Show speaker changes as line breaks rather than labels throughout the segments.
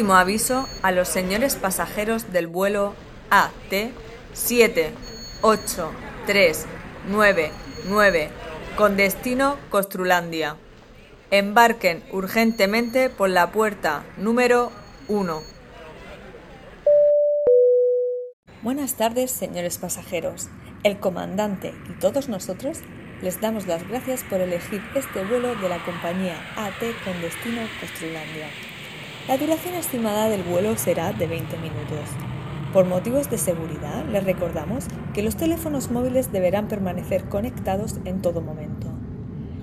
Último aviso a los señores pasajeros del vuelo AT 7839 con destino Costrulandia. Embarquen urgentemente por la puerta número 1. Buenas tardes, señores pasajeros. El comandante y todos nosotros les damos las gracias por elegir este vuelo de la compañía AT con destino Costrulandia. La duración estimada del vuelo será de 20 minutos. Por motivos de seguridad, les recordamos que los teléfonos móviles deberán permanecer conectados en todo momento.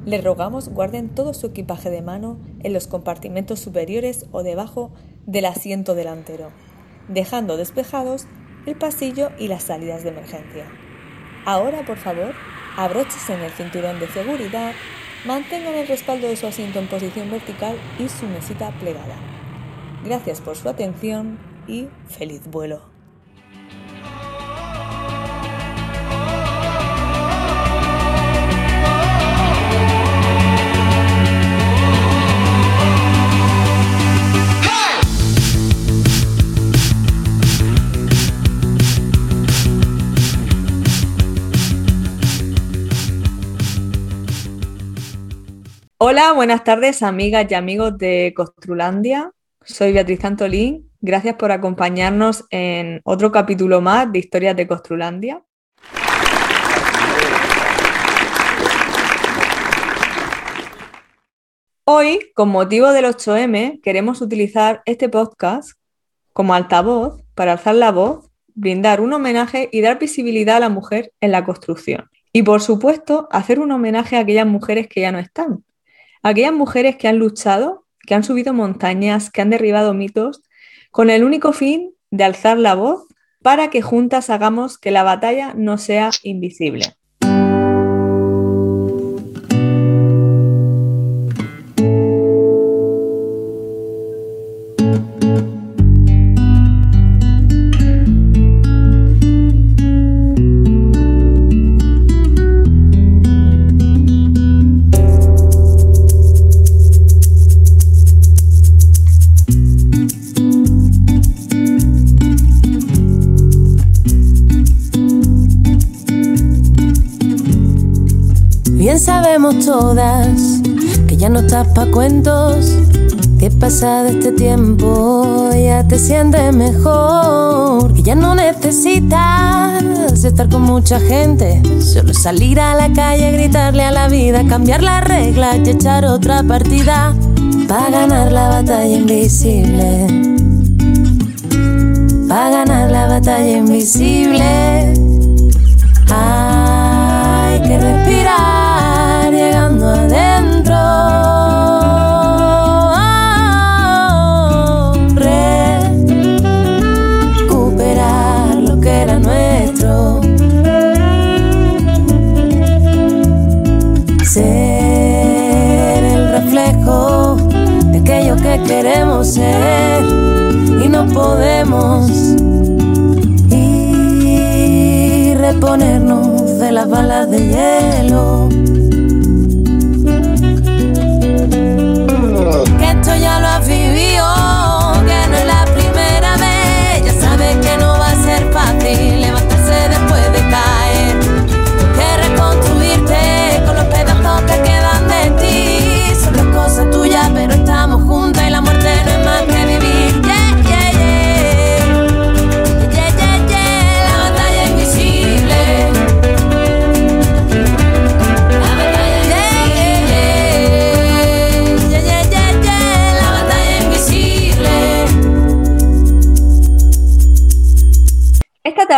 Les rogamos guarden todo su equipaje de mano en los compartimentos superiores o debajo del asiento delantero, dejando despejados el pasillo y las salidas de emergencia. Ahora, por favor, abróchese en el cinturón de seguridad, mantengan el respaldo de su asiento en posición vertical y su mesita plegada. Gracias por su atención y feliz vuelo. Hola, buenas tardes, amigas y amigos de Costrulandia. Soy Beatriz Antolín. Gracias por acompañarnos en otro capítulo más de Historias de Costrulandia. Hoy, con motivo del 8M, queremos utilizar este podcast como altavoz para alzar la voz, brindar un homenaje y dar visibilidad a la mujer en la construcción. Y por supuesto, hacer un homenaje a aquellas mujeres que ya no están, aquellas mujeres que han luchado, que han subido montañas, que han derribado mitos, con el único fin de alzar la voz para que juntas hagamos que la batalla no sea invisible.
Sabemos todas que ya no estás pa' cuentos. Que pasa este tiempo ya te sientes mejor. Que ya no necesitas estar con mucha gente. Solo salir a la calle, gritarle a la vida, cambiar las reglas y echar otra partida. Pa' ganar la batalla invisible. Pa' ganar la batalla invisible. Hay que respirar que queremos ser y no podemos. Y reponernos de las balas de hielo.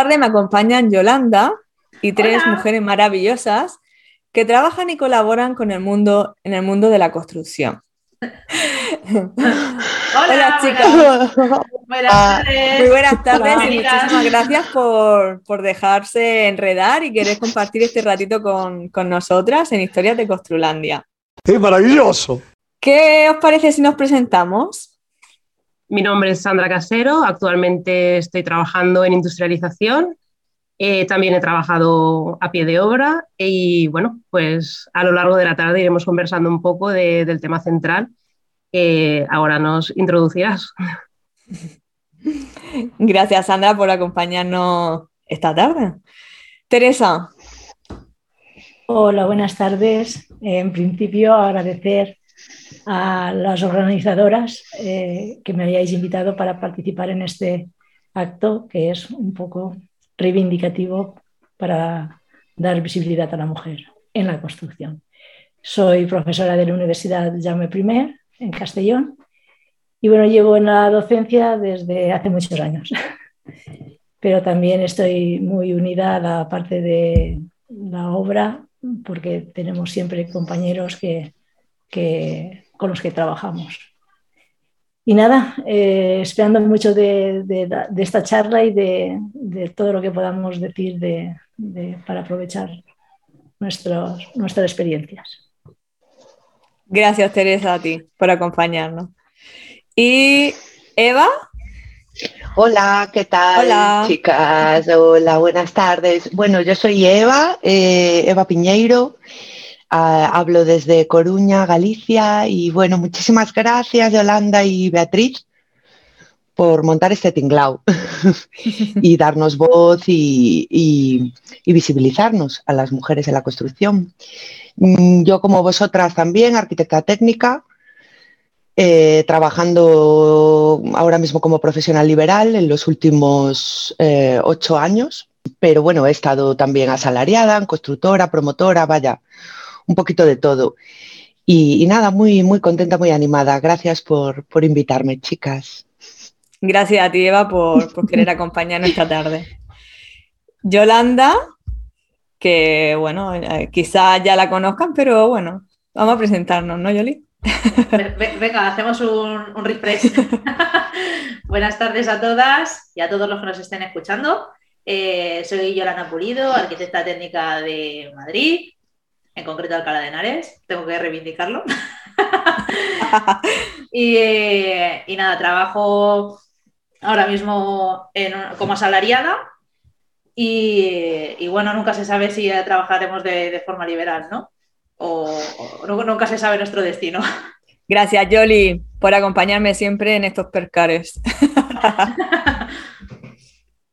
Tarde me acompañan Yolanda y tres mujeres maravillosas que trabajan y colaboran con el mundo en el mundo de la construcción.
Hola, chicas. Buenas tardes.
Muy buenas tardes y muchísimas gracias por, dejarse enredar y querer compartir este ratito con, con nosotras en Historias de Construlandia.
¡Es maravilloso!
¿Qué os parece si nos presentamos?
Mi nombre es Sandra Casero, actualmente estoy trabajando en industrialización. Eh, también he trabajado a pie de obra y bueno, pues a lo largo de la tarde iremos conversando un poco del tema central que ahora nos introducirás.
Gracias, Sandra, por acompañarnos esta tarde. Teresa.
Hola, buenas tardes. En principio, agradecer a las organizadoras eh, que me hayáis invitado para participar en este acto, que es un poco reivindicativo para dar visibilidad a la mujer en la construcción. Soy profesora de la Universidad Jaume I en Castellón y bueno, llevo en la docencia desde hace muchos años, pero también estoy muy unida a la parte de la obra porque tenemos siempre compañeros que, que con los que trabajamos. Y nada, eh, esperando mucho de, de, esta charla y de, de, todo lo que podamos decir para aprovechar nuestros, nuestras experiencias.
Gracias, Teresa, a ti por acompañarnos. Y Eva.
Hola, ¿qué tal, Hola. chicas? Hola, buenas tardes. Bueno, yo soy Eva, eh, Eva Piñeiro. Ah, hablo desde Coruña, Galicia. Y bueno, muchísimas gracias, Yolanda y Beatriz, por montar este tinglao y darnos voz y, visibilizarnos a las mujeres en la construcción. Mm, yo, como vosotras también, arquitecta técnica, eh, trabajando ahora mismo como profesional liberal en los últimos eh, ocho años, pero bueno, he estado también asalariada, constructora, promotora, vaya, un poquito de todo. Y, nada, muy, muy contenta, muy animada. Gracias por, invitarme, chicas.
Gracias a ti, Eva, por, por querer acompañarnos esta tarde. Yolanda, que bueno, eh, quizás ya la conozcan, pero bueno, vamos a presentarnos, ¿no, Yoli?
Venga, hacemos un, refresh. Buenas tardes a todas y a todos los que nos estén escuchando. Eh, soy Yolanda Pulido, arquitecta técnica de Madrid, en concreto Alcalá de Henares. Tengo que reivindicarlo. Eh, y, nada, trabajo ahora mismo como asalariada y, bueno, nunca se sabe si trabajaremos de forma liberal, ¿no? o, nunca se sabe nuestro destino.
Gracias, Yoli, por acompañarme siempre en estos percares.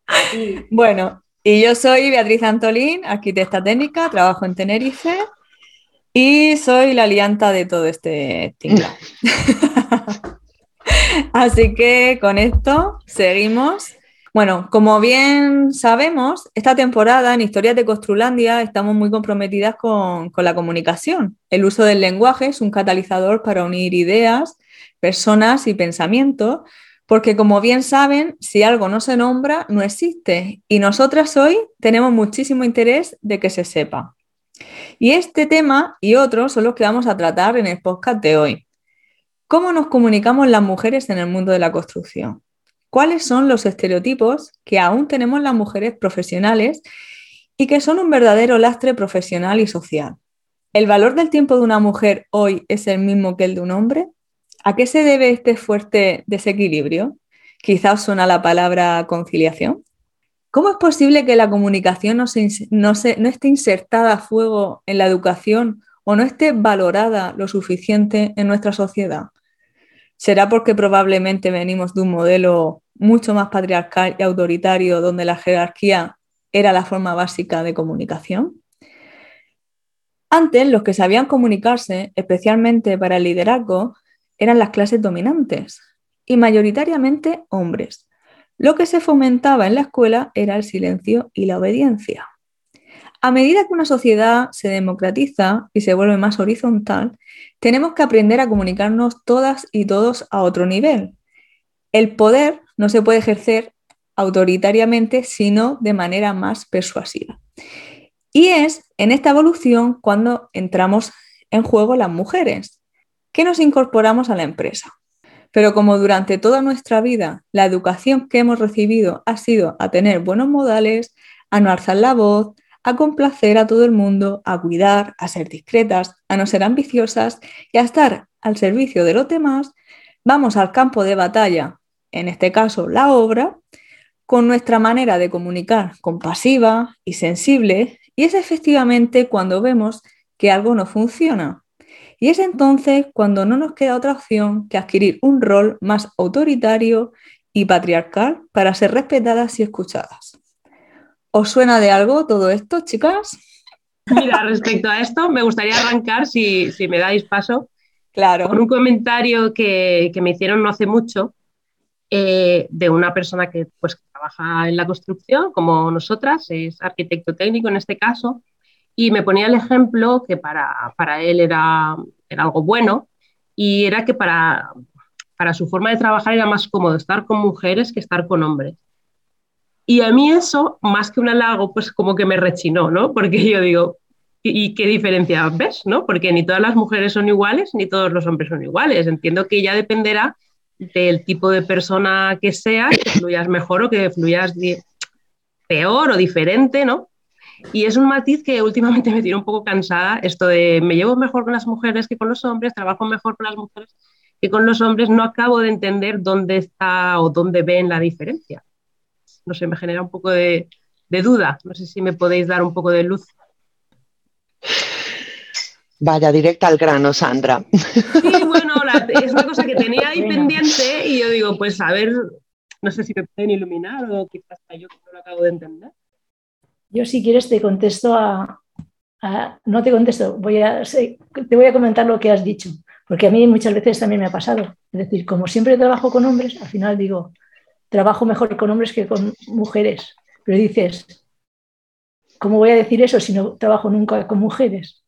bueno, y yo soy Beatriz Antolín, arquitecta técnica, trabajo en Tenerife y soy la alianta de todo este tinglado. Así que con esto seguimos bueno, como bien sabemos, esta temporada en Historias de Costrulandia estamos muy comprometidas con, la comunicación. El uso del lenguaje es un catalizador para unir ideas, personas y pensamientos, porque como bien saben, si algo no se nombra, no existe. Y nosotras hoy tenemos muchísimo interés de que se sepa. Y este tema y otros son los que vamos a tratar en el podcast de hoy. ¿Cómo nos comunicamos las mujeres en el mundo de la construcción? cuáles son los estereotipos que aún tenemos las mujeres profesionales y que son un verdadero lastre profesional y social. ¿El valor del tiempo de una mujer hoy es el mismo que el de un hombre? ¿A qué se debe este fuerte desequilibrio? Quizás suena la palabra conciliación. ¿Cómo es posible que la comunicación no, no esté insertada a fuego en la educación o no esté valorada lo suficiente en nuestra sociedad? ¿Será porque probablemente venimos de un modelo mucho más patriarcal y autoritario donde la jerarquía era la forma básica de comunicación? Antes, los que sabían comunicarse, especialmente para el liderazgo, eran las clases dominantes y mayoritariamente hombres. Lo que se fomentaba en la escuela era el silencio y la obediencia. A medida que una sociedad se democratiza y se vuelve más horizontal, tenemos que aprender a comunicarnos todas y todos a otro nivel. El poder no se puede ejercer autoritariamente, sino de manera más persuasiva. Y es en esta evolución cuando entramos en juego las mujeres, que nos incorporamos a la empresa. Pero como durante toda nuestra vida la educación que hemos recibido ha sido a tener buenos modales, a no alzar la voz, a complacer a todo el mundo, a cuidar, a ser discretas, a no ser ambiciosas y a estar al servicio de los demás, vamos al campo de batalla, en este caso la obra, con nuestra manera de comunicar compasiva y sensible, y es efectivamente cuando vemos que algo no funciona. Y es entonces cuando no nos queda otra opción que adquirir un rol más autoritario y patriarcal para ser respetadas y escuchadas. ¿Os suena de algo todo esto, chicas?
Mira, respecto a esto, me gustaría arrancar, si, me dais paso,
claro.
con un comentario que, me hicieron no hace mucho eh, de una persona que pues, trabaja en la construcción, como nosotras, es arquitecto técnico en este caso, y me ponía el ejemplo que para, para él era, era, algo bueno, y era que para, para su forma de trabajar era más cómodo estar con mujeres que estar con hombres. Y a mí eso, más que un halago, pues como que me rechinó, ¿no? Porque yo digo, ¿y qué diferencia ves? ¿no? Porque ni todas las mujeres son iguales, ni todos los hombres son iguales. Entiendo que ya dependerá del tipo de persona que seas, que fluyas mejor o que fluyas peor o diferente, ¿no? Y es un matiz que últimamente me tiene un poco cansada, esto de me llevo mejor con las mujeres que con los hombres, trabajo mejor con las mujeres que con los hombres, no acabo de entender dónde está o dónde ven la diferencia no sé, me genera un poco de, duda. No sé si me podéis dar un poco de luz.
Vaya, directa al grano, Sandra.
Sí, bueno, es una cosa que tenía ahí pendiente y yo digo, pues a ver, no sé si me pueden iluminar o quizás yo que no lo acabo de entender.
Yo si quieres te contesto a, no te contesto, voy a, te voy a comentar lo que has dicho, porque a mí muchas veces también me ha pasado. Es decir, como siempre trabajo con hombres, al final digo, trabajo mejor con hombres que con mujeres. Pero dices, ¿cómo voy a decir eso si no trabajo nunca con mujeres?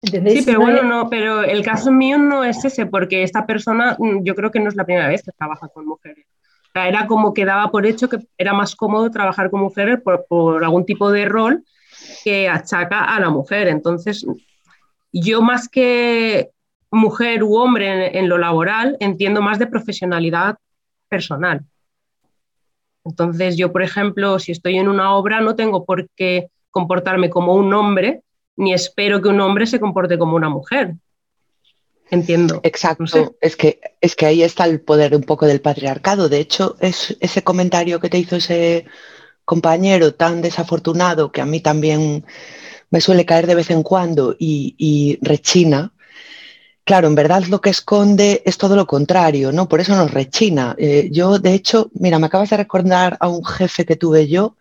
¿Entendéis? Sí, pero bueno, no, pero el caso mío no es ese, porque esta persona mm, yo creo que no es la primera vez que trabaja con mujeres. Era como que daba por hecho que era más cómodo trabajar con mujeres por, algún tipo de rol que achaca a la mujer. Entonces, yo más que mujer u hombre en lo laboral, entiendo más de profesionalidad personal. Entonces, yo, por ejemplo, si estoy en una obra, no tengo por qué comportarme como un hombre, ni espero que un hombre se comporte como una mujer. Entiendo.
Exacto. Es, que, es que ahí está el poder un poco del patriarcado. De hecho, es ese comentario que te hizo ese compañero tan desafortunado que a mí también me suele caer de vez en cuando y, y rechina, Claro, en verdad lo que esconde es todo lo contrario, ¿no? Por eso nos rechina. Eh, yo, de hecho, mira, me acabas de recordar a un jefe que tuve yo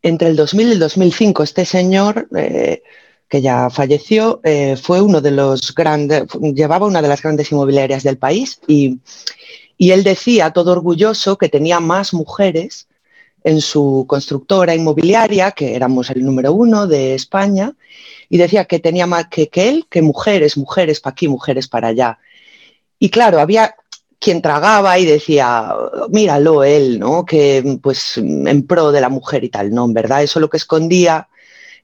entre el 2000 y el 2005. Este señor, eh, que ya falleció, eh, fue uno de los grandes, llevaba una de las grandes inmobiliarias del país y, y él decía, todo orgulloso, que tenía más mujeres en su constructora inmobiliaria, que éramos el número uno de España, y decía que tenía más que, que él, que mujeres, mujeres para aquí, mujeres para allá. Y claro, había quien tragaba y decía, míralo él, ¿no? Que pues en pro de la mujer y tal, no, en verdad, eso lo que escondía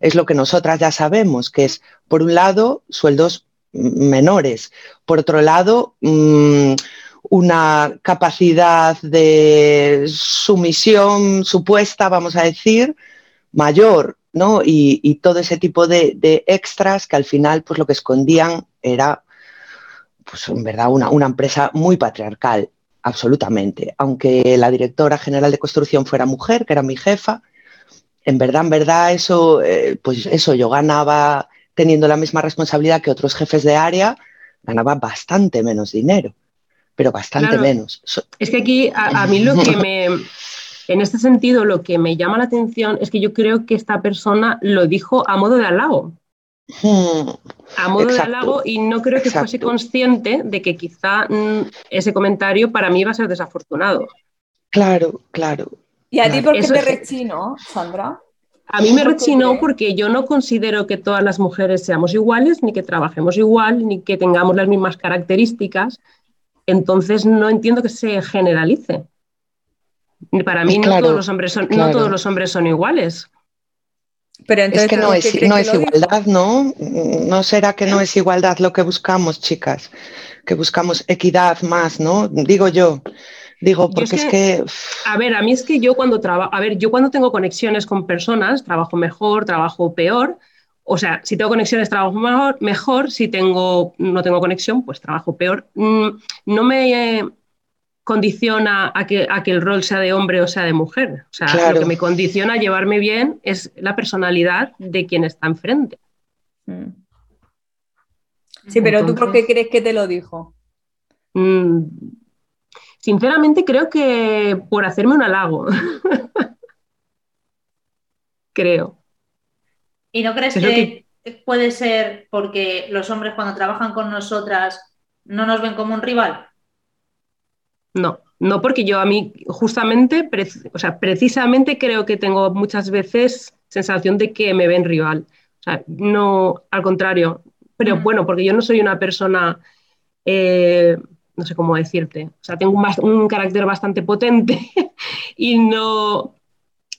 es lo que nosotras ya sabemos, que es, por un lado, sueldos menores, por otro lado, mm, una capacidad de sumisión supuesta, vamos a decir, mayor ¿no? Y, todo ese tipo de, extras que al final pues lo que escondían era pues en verdad una, empresa muy patriarcal, absolutamente. Aunque la directora general de construcción fuera mujer, que era mi jefa, en verdad, en verdad eso, eh, pues eso, yo ganaba teniendo la misma responsabilidad que otros jefes de área, ganaba bastante menos dinero, pero bastante menos.
Es que aquí a mí lo que me, en este sentido, lo que me llama la atención es que yo creo que esta persona lo dijo a modo de halago. Hmm, a modo de halago y no creo que fuese consciente de que quizá mm, ese comentario para mí iba a ser desafortunado.
Claro, claro.
¿Y a ti por qué te rechinó, Sandra?
A mí me rechinó porque yo no considero que todas las mujeres seamos iguales, ni que trabajemos igual, ni que tengamos las mismas características. Entonces no entiendo que se generalice. Para mí no, todos los hombres son, no todos los hombres son iguales.
Pero entonces, es que no es, no es igualdad, ¿no? ¿No será que no es igualdad lo que buscamos, chicas? Que buscamos equidad más, ¿no? Digo yo. Digo, porque es, que,
A ver, a mí es que yo cuando trabajo... A ver, yo cuando tengo conexiones con personas, trabajo mejor, trabajo peor. O sea, si tengo conexiones, trabajo mejor. mejor si tengo, no tengo conexión, pues trabajo peor. Mm, no me condiciona a que, a que el rol sea de hombre o sea de mujer. O sea, lo que me condiciona a llevarme bien es la personalidad de quien está enfrente. Mm.
Sí, pero ¿tú por qué crees que te lo dijo?
Sinceramente creo que por hacerme un halago. creo.
¿Y no crees que, puede ser porque los hombres cuando trabajan con nosotras no nos ven como un rival?
No, no porque yo a mí justamente, o sea, precisamente creo que tengo muchas veces sensación de que me ven rival. O sea, no, al contrario. Pero bueno, porque yo no soy una persona, eh, no sé cómo decirte, o sea, tengo un, un carácter bastante potente y no,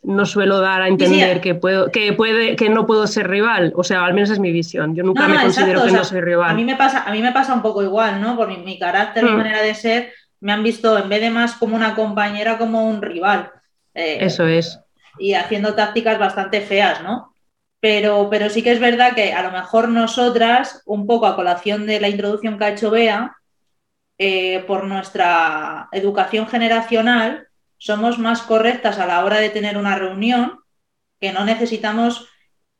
no suelo dar a entender que puedo, que puede, que no puedo ser rival. O sea, al menos es mi visión. Yo nunca me considero que no soy rival.
A mí me pasa, a mí me pasa un poco igual, ¿no? Por mi, carácter, mi hmm. manera de ser, me han visto en vez de más como una compañera, como un rival.
Eh, Eso es.
Y haciendo tácticas bastante feas, ¿no? Pero, pero sí que es verdad que a lo mejor nosotras, un poco a colación de la introducción que ha hecho Bea, eh, por nuestra educación generacional, somos más correctas a la hora de tener una reunión, que no necesitamos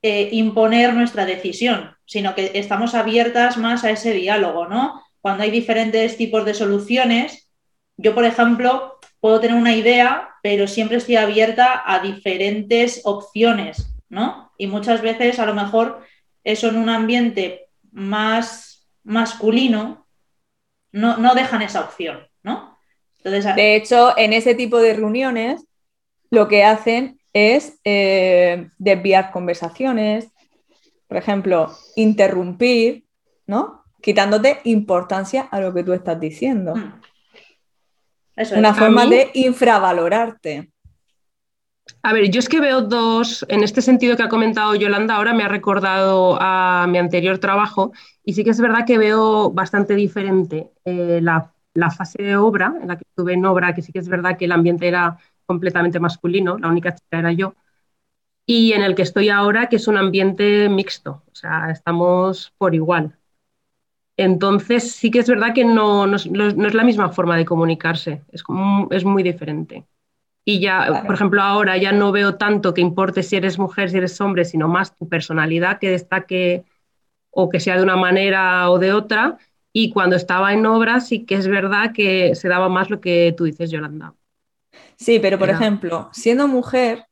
eh, imponer nuestra decisión, sino que estamos abiertas más a ese diálogo, ¿no? Cuando hay diferentes tipos de soluciones, yo, por ejemplo, puedo tener una idea, pero siempre estoy abierta a diferentes opciones, ¿no? Y muchas veces, a lo mejor, eso en un ambiente más masculino, no, no dejan esa opción, ¿no?
de hecho, en ese tipo de reuniones lo que hacen es eh, desviar conversaciones, por ejemplo, interrumpir, ¿no? Quitándote importancia a lo que tú estás diciendo. Hmm. Una forma de infravalorarte.
A ver, yo es que veo dos, en este sentido que ha comentado Yolanda, ahora me ha recordado a mi anterior trabajo y sí que es verdad que veo bastante diferente eh, la la fase de obra, en la que estuve en obra, que sí que es verdad que el ambiente era completamente masculino, la única chica era yo, y en el que estoy ahora, que es un ambiente mixto, o sea, estamos por igual. Entonces, sí que es verdad que no, no, es la misma forma de comunicarse, es, es muy diferente. Y ya, por ejemplo, ahora ya no veo tanto que importe si eres mujer, si eres hombre, sino más tu personalidad que destaque o que sea de una manera o de otra, y cuando estaba en obra sí que es verdad que se daba más lo que tú dices, Yolanda.
Sí, pero por ejemplo, siendo mujer,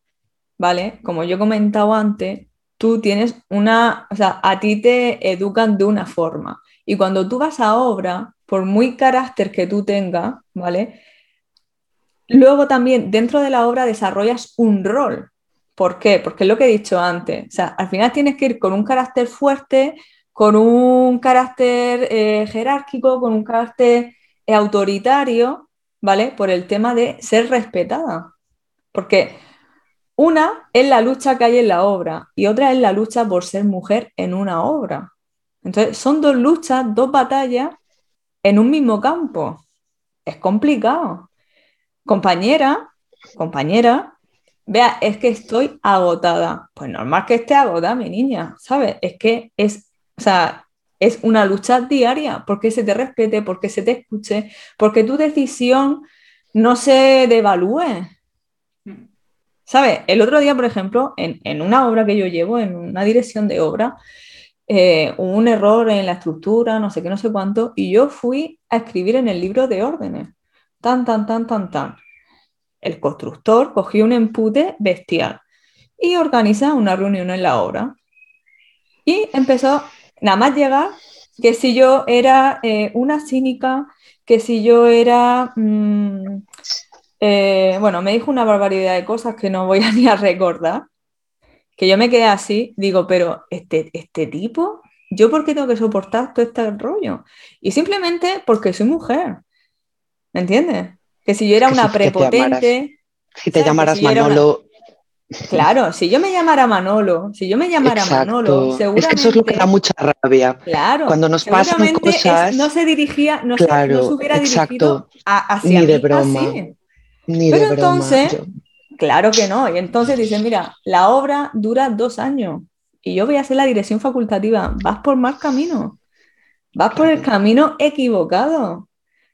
¿vale? Como yo he comentado antes, tú tienes una, o sea, a ti te educan de una forma. Y cuando tú vas a obra, por muy carácter que tú tengas, ¿vale? Luego también dentro de la obra desarrollas un rol. ¿Por qué? Porque es lo que he dicho antes. O sea, al final tienes que ir con un carácter fuerte, con un carácter eh, jerárquico, con un carácter eh, autoritario, ¿vale? Por el tema de ser respetada. Porque una es la lucha que hay en la obra y otra es la lucha por ser mujer en una obra. Entonces, son dos luchas, dos batallas en un mismo campo. Es complicado. Compañera, compañera, vea, es que estoy agotada. Pues normal que esté agotada, mi niña, ¿sabes? Es que es o sea, es una lucha diaria, porque se te respete, porque se te escuche, porque tu decisión no se devalúe. ¿Sabes? El otro día, por ejemplo, en, una obra que yo llevo, en una dirección de obra, eh, un error en la estructura, no sé qué, no sé cuánto, y yo fui a escribir en el libro de órdenes. Tan, tan, tan, tan, tan. El constructor cogió un empute bestial y organiza una reunión en la obra. Y empezó nada más llegar, que si yo era eh, una cínica, que si yo era... Mm, eh, bueno, me dijo una barbaridad de cosas que no voy a ni a recordar, que yo me quedé así, digo, pero este, este tipo, ¿yo por qué tengo que soportar todo este rollo? Y simplemente porque soy mujer, ¿me entiendes? Que si yo era una prepotente...
si te llamaras Manolo,
Claro, si yo me llamara Manolo, si yo me llamara Manolo, seguramente...
Es que eso es lo que da mucha rabia.
Claro.
Cuando nos pasan cosas...
no se dirigía, no, se, hubiera dirigido hacia
Ni de broma. Ni
Pero entonces, claro que no. Y entonces dicen, mira, la obra dura dos años y yo voy a hacer la dirección facultativa. Vas por mal camino. Vas por el camino equivocado.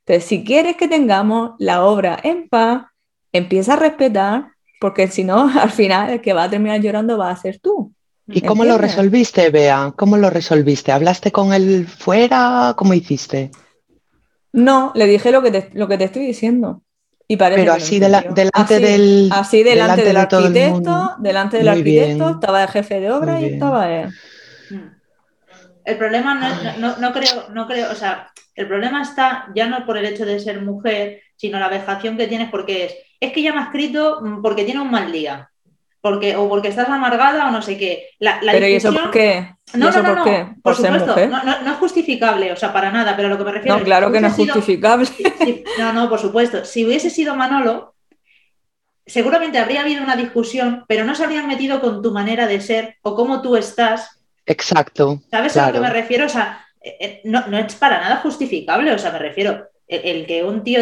Entonces, si quieres que tengamos la obra en paz, empieza a respetar porque si no, al final el que va a terminar llorando va a ser tú.
¿Y cómo lo resolviste, Bea? ¿Cómo lo resolviste? ¿Hablaste con él fuera? ¿Cómo hiciste?
No, le dije lo que te, lo que te estoy diciendo. Y
parece Pero así delante del.
Así delante, del arquitecto, delante del arquitecto, estaba el jefe de obra y estaba él.
El problema no, no, creo, no creo, o sea, el problema está ya no por el hecho de ser mujer, sino la vejación que tienes porque es, es que ya me ha escrito mm, porque tiene un mal día porque, o porque estás amargada o no sé qué. La,
pero ¿y eso por qué?
No, no, no, por, qué? ¿Por, supuesto, no, no, es justificable, o sea, para nada, pero lo que me refiero
No, claro que no es justificable.
no, no, por supuesto. Si hubiese sido Manolo, seguramente habría habido una discusión, pero no se habrían metido con tu manera de ser o cómo tú estás.
Exacto.
¿Sabes a lo que me refiero? O sea, eh, eh, no, es para nada justificable, o sea, me refiero, el, que un tío,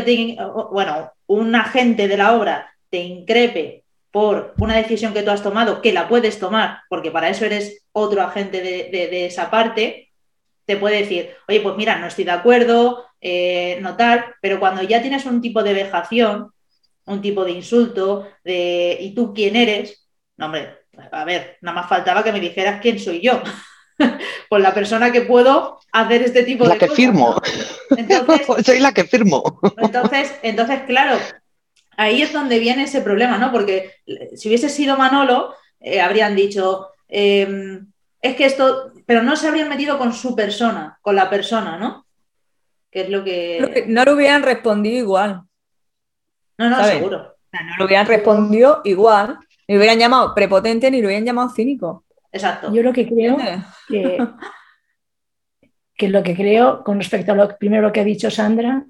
bueno, un agente de la obra te increpe por una decisión que tú has tomado, que la puedes tomar, porque para eso eres otro agente de, esa parte, te puede decir, oye, pues mira, no estoy de acuerdo, eh, no tal, pero cuando ya tienes un tipo de vejación, un tipo de insulto, de ¿y tú quién eres? No, hombre, a ver, nada más faltaba que me dijeras quién soy yo. pues la persona que puedo hacer este tipo
de cosas. La que firmo. soy la que firmo.
Entonces, entonces, claro, ahí es donde viene ese problema, ¿no? Porque eh, si hubiese sido Manolo, eh, habrían dicho, em, es que esto, pero no se habrían metido con su persona, con la persona, ¿no? Que es lo que...
No lo hubieran respondido igual.
No, no, seguro.
no lo hubieran respondido igual, ni lo hubieran llamado prepotente ni lo hubieran llamado cínico.
Exacto.
Yo lo que creo que, que lo que creo con respecto a lo primero que ha dicho Sandra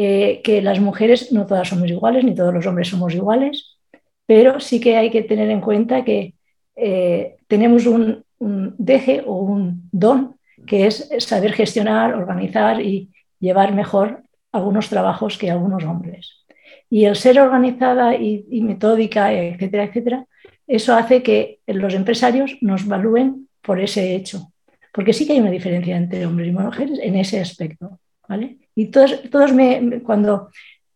eh, que las mujeres no todas somos iguales, ni todos los hombres somos iguales, pero sí que hay que tener en cuenta que eh, tenemos un, deje o un don que es saber gestionar, organizar y llevar mejor algunos trabajos que algunos hombres. Y el ser organizada y, metódica, etcétera, etcétera, eso hace que los empresarios nos valúen por ese hecho. Porque sí que hay una diferencia entre hombres y mujeres en ese aspecto. ¿vale? Y todos, todos me, cuando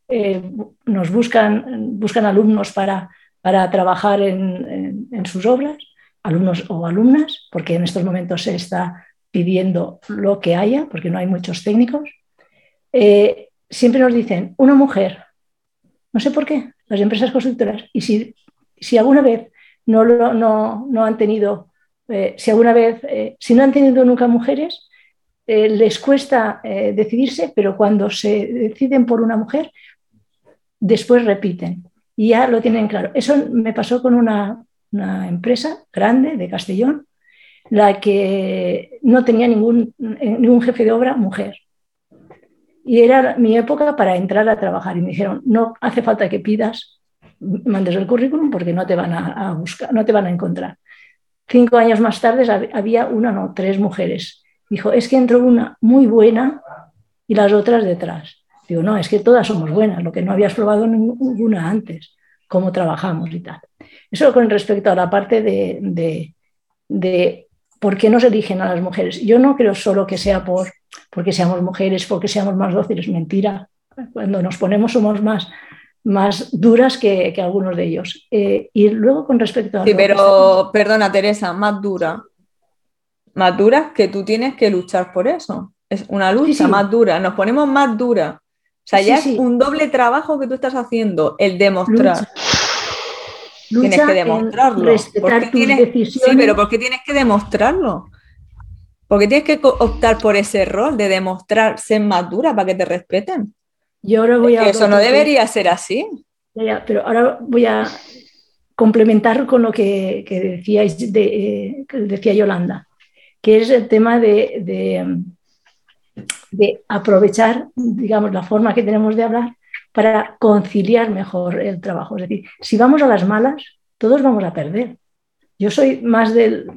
eh, nos buscan, buscan alumnos para, para trabajar en, en, sus obras, alumnos o alumnas, porque en estos momentos se está pidiendo lo que haya, porque no hay muchos técnicos, eh, siempre nos dicen, una mujer, no sé por qué, las empresas constructoras, y si, si alguna vez no, lo, no, no han tenido, eh, si alguna vez, si no han tenido nunca mujeres, eh, les cuesta eh, decidirse, pero cuando se deciden por una mujer, después repiten y ya lo tienen claro. Eso me pasó con una, empresa grande de Castellón, la que no tenía ningún, eh, ningún jefe de obra mujer. Y era mi época para entrar a trabajar. Y me dijeron, no hace falta que pidas, mandes el currículum porque no te van a, buscar, no te van a encontrar. Cinco años más tarde había una, no, tres mujeres Dijo, es que entró una muy buena y las otras detrás. Digo, no, es que todas somos buenas, lo que no habías probado ninguna antes, cómo trabajamos y tal. Eso con respecto a la parte de, de, por qué nos eligen a las mujeres. Yo no creo solo que sea por porque seamos mujeres, porque seamos más dóciles, mentira. Cuando nos ponemos somos más, más duras que, algunos de ellos. Eh, y luego con respecto a...
Sí, pero perdona Teresa, más dura más duras que tú tienes que luchar por eso. Es una lucha más dura, nos ponemos más dura. O sea, ya es un doble trabajo que tú estás haciendo, el demostrar. tienes que demostrarlo.
Porque tienes...
Sí, pero ¿por qué tienes que demostrarlo? Porque tienes que optar por ese rol de demostrar ser más dura para que te respeten.
Yo ahora voy a
eso no debería ser así.
pero ahora voy a complementar con lo que, decíais de, eh, que decía Yolanda que es el tema de, de, aprovechar, digamos, la forma que tenemos de hablar para conciliar mejor el trabajo. Es decir, si vamos a las malas, todos vamos a perder. Yo soy más del,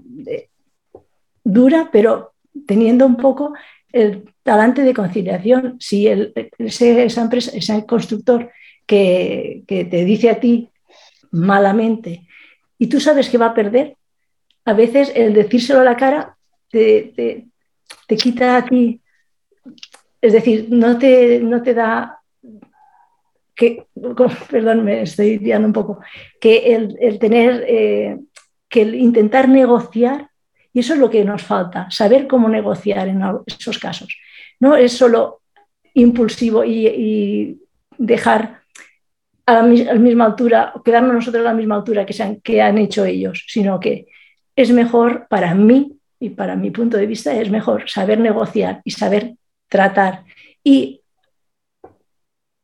dura, pero teniendo un poco el talante de conciliación. Si el, ese, ese constructor que, te dice a ti malamente y tú sabes que va a perder, a veces el decírselo a la cara te, quita aquí, es decir, no te, no te da, que, perdón, me estoy guiando un poco, que el, tener, eh, que el intentar negociar, y eso es lo que nos falta, saber cómo negociar en esos casos. No es solo impulsivo y, dejar a la, misma altura, quedarnos nosotros a la misma altura que, se han, que han hecho ellos, sino que es mejor para mí y para mi punto de vista es mejor saber negociar y saber tratar y,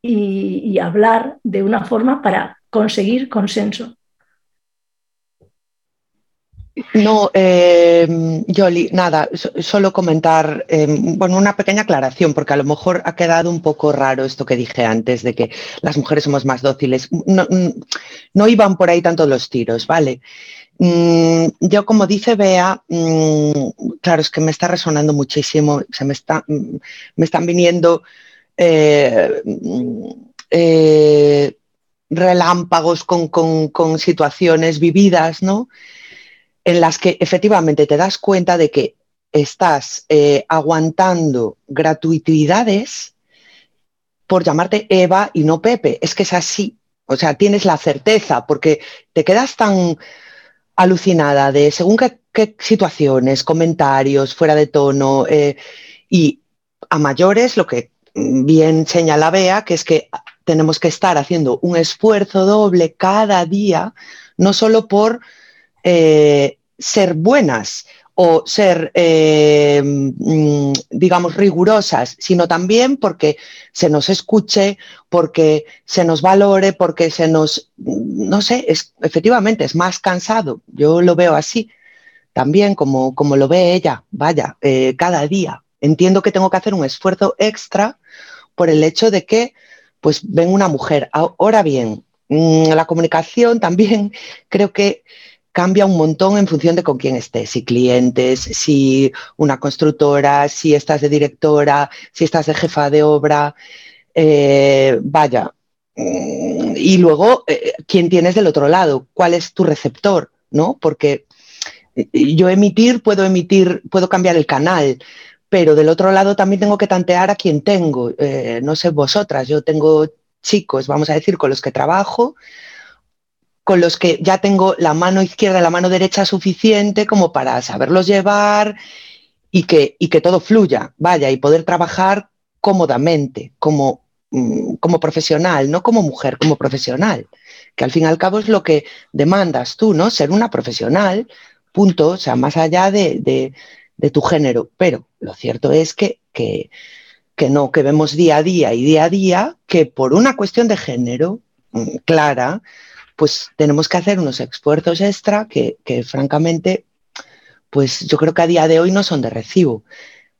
y, hablar de una forma para conseguir consenso.
No, eh, nada, solo comentar, em, bueno, una pequeña aclaración, porque a lo mejor ha quedado un poco raro esto que dije antes, de que las mujeres somos más dóciles. No, no iban por ahí tanto los tiros, ¿vale? Mm, yo, como dice Bea, mm, claro, es que me está resonando muchísimo, se me, está, mm, me están viniendo eh, eh, relámpagos con, situaciones vividas, ¿no? En las que efectivamente te das cuenta de que estás eh, aguantando gratuidades por llamarte Eva y no Pepe. Es que es así. O sea, tienes la certeza porque te quedas tan alucinada de según qué, situaciones, comentarios, fuera de tono, eh, y a mayores lo que bien señala Bea, que es que tenemos que estar haciendo un esfuerzo doble cada día, no solo por eh, ser buenas, o ser, eh, mm, digamos, rigurosas, sino también porque se nos escuche, porque se nos valore, porque se nos, no sé, es, efectivamente es más cansado. Yo lo veo así, también como, como lo ve ella, vaya, eh, cada día. Entiendo que tengo que hacer un esfuerzo extra por el hecho de que, pues, ven una mujer. Ahora bien, mm, la comunicación también creo que cambia un montón en función de con quién estés, si clientes, si una constructora, si estás de directora, si estás de jefa de obra, eh, vaya. Mm, y luego, eh, ¿quién tienes del otro lado? ¿Cuál es tu receptor? ¿No? Porque eh, yo emitir, puedo emitir, puedo cambiar el canal, pero del otro lado también tengo que tantear a quién tengo. no sé vosotras, yo tengo chicos, vamos a decir, con los que trabajo, con los que ya tengo la mano izquierda y la mano derecha suficiente como para saberlos llevar y que, y que todo fluya, vaya, y poder trabajar cómodamente, como, mm, como profesional, no como mujer, como profesional, que al fin y al cabo es lo que demandas tú, ¿no? Ser una profesional, punto, o sea, más allá de, tu género. Pero lo cierto es que, que, que no, que vemos día a día y día a día que por una cuestión de género mm, clara, pues tenemos que hacer unos esfuerzos extra que, francamente, pues yo creo que a día de hoy no son de recibo,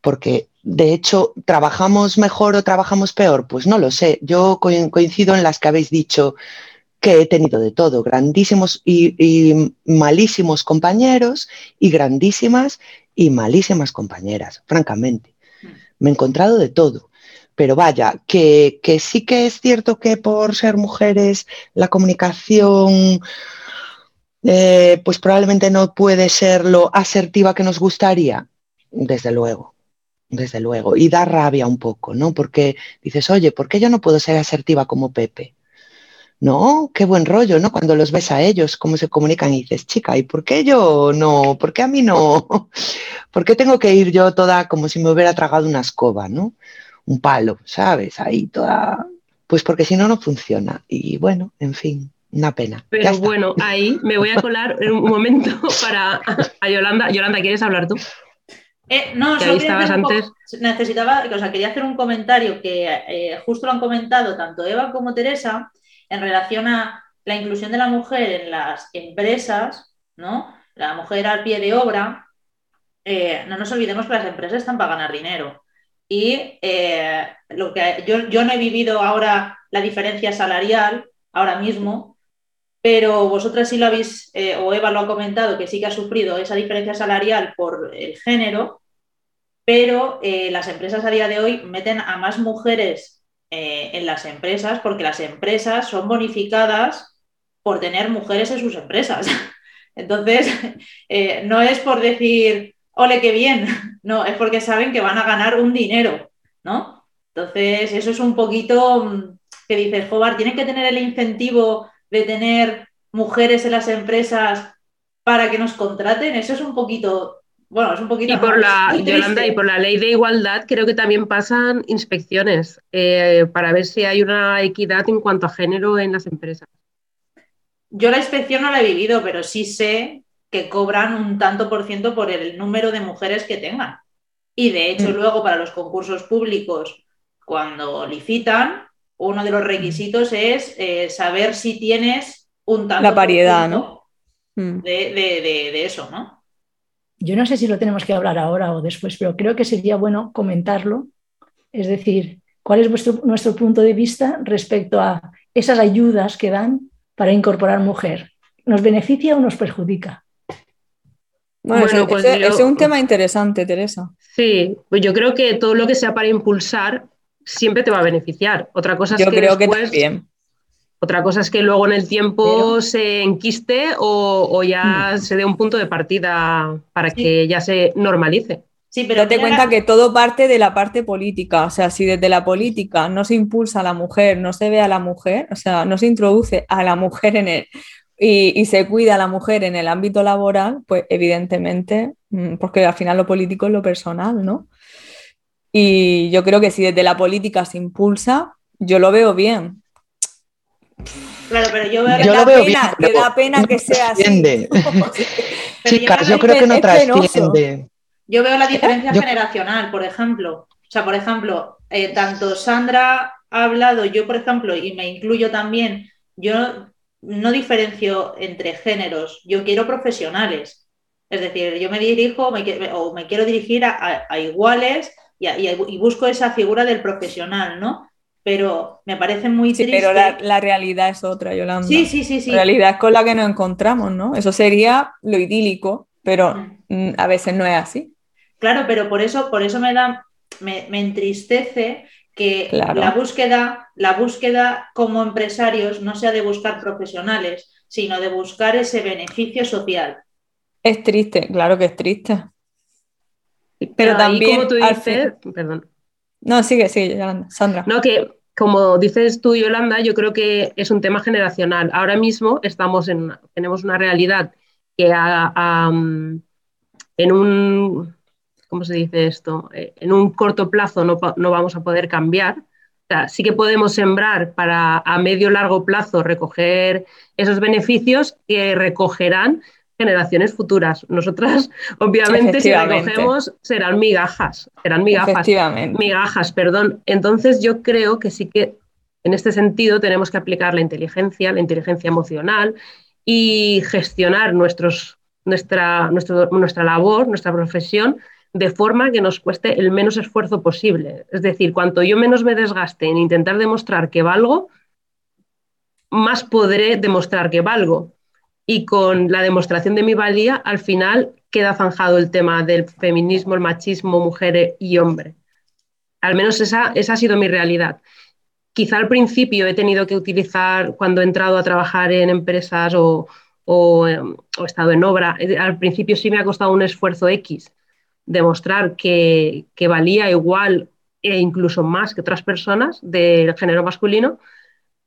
porque de hecho, ¿trabajamos mejor o trabajamos peor? Pues no lo sé. Yo coincido en las que habéis dicho que he tenido de todo, grandísimos y, y malísimos compañeros y grandísimas y malísimas compañeras, francamente. Me he encontrado de todo pero vaya, que, sí que es cierto que por ser mujeres la comunicación eh, pues probablemente no puede ser lo asertiva que nos gustaría, desde luego, desde luego. Y da rabia un poco, ¿no? Porque dices, oye, ¿por qué yo no puedo ser asertiva como Pepe? No, qué buen rollo, ¿no? Cuando los ves a ellos, cómo se comunican y dices, chica, ¿y por qué yo no? ¿Por qué a mí no? ¿Por qué tengo que ir yo toda como si me hubiera tragado una escoba, ¿no? Un palo, ¿sabes? Ahí toda... Pues porque si no, no funciona. Y bueno, en fin, una pena.
Pero bueno, ahí me voy a colar en un momento para a Yolanda. Yolanda, ¿quieres hablar tú?
Eh, no, solo estabas antes. necesitaba, o sea, quería hacer un comentario que eh, justo lo han comentado tanto Eva como Teresa en relación a la inclusión de la mujer en las empresas, ¿no? La mujer al pie de obra. Eh, no nos olvidemos que las empresas están para ganar dinero. Y eh, lo que yo, no he vivido ahora la diferencia salarial ahora mismo, pero vosotras sí lo habéis, eh, o Eva lo ha comentado, que sí que ha sufrido esa diferencia salarial por el género, pero eh, las empresas a día de hoy meten a más mujeres en las empresas porque las empresas son bonificadas por tener mujeres en sus empresas. Entonces, no es por decir, ole, qué bien. No, es porque saben que van a ganar un dinero, ¿no? Entonces, eso es un poquito mm, que dices, Jobar, tienen que tener el incentivo de tener mujeres en las empresas para que nos contraten. Eso es un poquito bueno, es un poquito.
Y por la, Yolanda, y por la ley de igualdad, creo que también pasan inspecciones eh, para ver si hay una equidad en cuanto a género en las empresas.
Yo la inspección no la he vivido, pero sí sé que cobran un tanto por ciento por el número de mujeres que tengan. Y de hecho, mm. luego para los concursos públicos, cuando licitan, uno de los requisitos es eh, saber si tienes un tanto
la variedad, ¿no?
Mm. de eso, ¿no?
yo no sé si lo tenemos que hablar ahora o después, pero creo que sería bueno comentarlo. Es decir, ¿cuál es nuestro punto de vista respecto a esas ayudas que dan para incorporar mujer? ¿Nos beneficia o nos perjudica?
Bueno, pues es un tema interesante, Teresa.
Sí, pues yo creo que todo lo que sea para impulsar siempre te va a beneficiar. Otra cosa es
yo
que
creo que también.
Otra cosa es que luego en el tiempo se enquiste o, ya mm. se dé un punto de partida para que ya se normalice.
Sí, pero te cuenta que todo parte de la parte política. O sea, si desde la política no se impulsa a la mujer, no se ve a la mujer, o sea, no se introduce a la mujer en el, y, se cuida a la mujer en el ámbito laboral, pues evidentemente, mm, porque al final lo político es lo personal, ¿no? Y yo creo que si desde la política se impulsa, yo lo veo bien,
Claro, pero yo veo,
yo da, pena, que da pena que sea así.
Chicas, yo creo que no trasciende.
Yo veo la diferencia generacional, por ejemplo. O sea, por ejemplo, eh, tanto Sandra ha hablado, yo, por ejemplo, y me incluyo también, yo no diferencio entre géneros, yo quiero profesionales. Es decir, yo me dirijo o me quiero dirigir a, iguales y, busco esa figura del profesional, ¿no? pero me parece muy triste.
pero la, realidad es otra, Yolanda.
Sí, sí, sí, sí.
La realidad es con la que nos encontramos, ¿no? Eso sería lo idílico, pero mm. Mm, a veces no es así.
Claro, pero por eso, por eso me da, me, entristece que la búsqueda, la búsqueda como empresarios no sea de buscar profesionales, sino de buscar ese beneficio social.
Es triste, claro que es triste. Pero, también,
como tú dices, perdón,
no, sigue, sigue, Yolanda. Sandra.
No, que como dices tú, Yolanda, yo creo que es un tema generacional. Ahora mismo estamos en, tenemos una realidad que en un, ¿cómo se dice esto? Eh, en un corto plazo no, no vamos a poder cambiar. O sea, sí que podemos sembrar para a medio largo plazo recoger esos beneficios que recogerán generaciones futuras. Nosotras, obviamente, si la cogemos, serán migajas, serán migajas, migajas, perdón. Entonces yo creo que sí que en este sentido tenemos que aplicar la inteligencia, la inteligencia emocional y gestionar nuestros, nuestra, nuestra labor, nuestra profesión, de forma que nos cueste el menos esfuerzo posible. Es decir, cuanto yo menos me desgaste en intentar demostrar que valgo, más podré demostrar que valgo y con la demostración de mi valía, al final queda zanjado el tema del feminismo, el machismo, mujer y hombre. Al menos esa, esa ha sido mi realidad. Quizá al principio he tenido que utilizar, cuando he entrado a trabajar en empresas o, o, he estado en obra, eh, al principio sí me ha costado un esfuerzo X demostrar que, que valía igual e incluso más que otras personas del género masculino,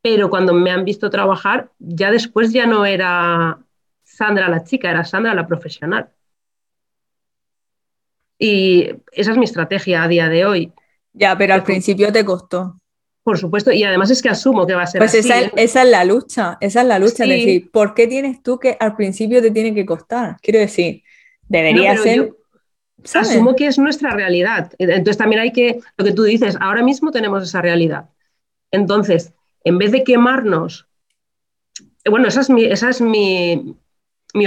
pero cuando me han visto trabajar, ya después ya no era Sandra la chica, era Sandra la profesional. Y esa es mi estrategia a día de hoy.
Ya, pero al principio te costó.
Por supuesto, y además es que asumo que va a ser
pues
así.
Esa, esa es la lucha, esa es la lucha, es decir, ¿por qué tienes tú que al principio te tiene que costar? Quiero decir, debería ser...
asumo que es nuestra realidad. Entonces también hay que, lo que tú dices, ahora mismo tenemos esa realidad. Entonces, en vez de quemarnos, bueno, esa es mi, esa es mi,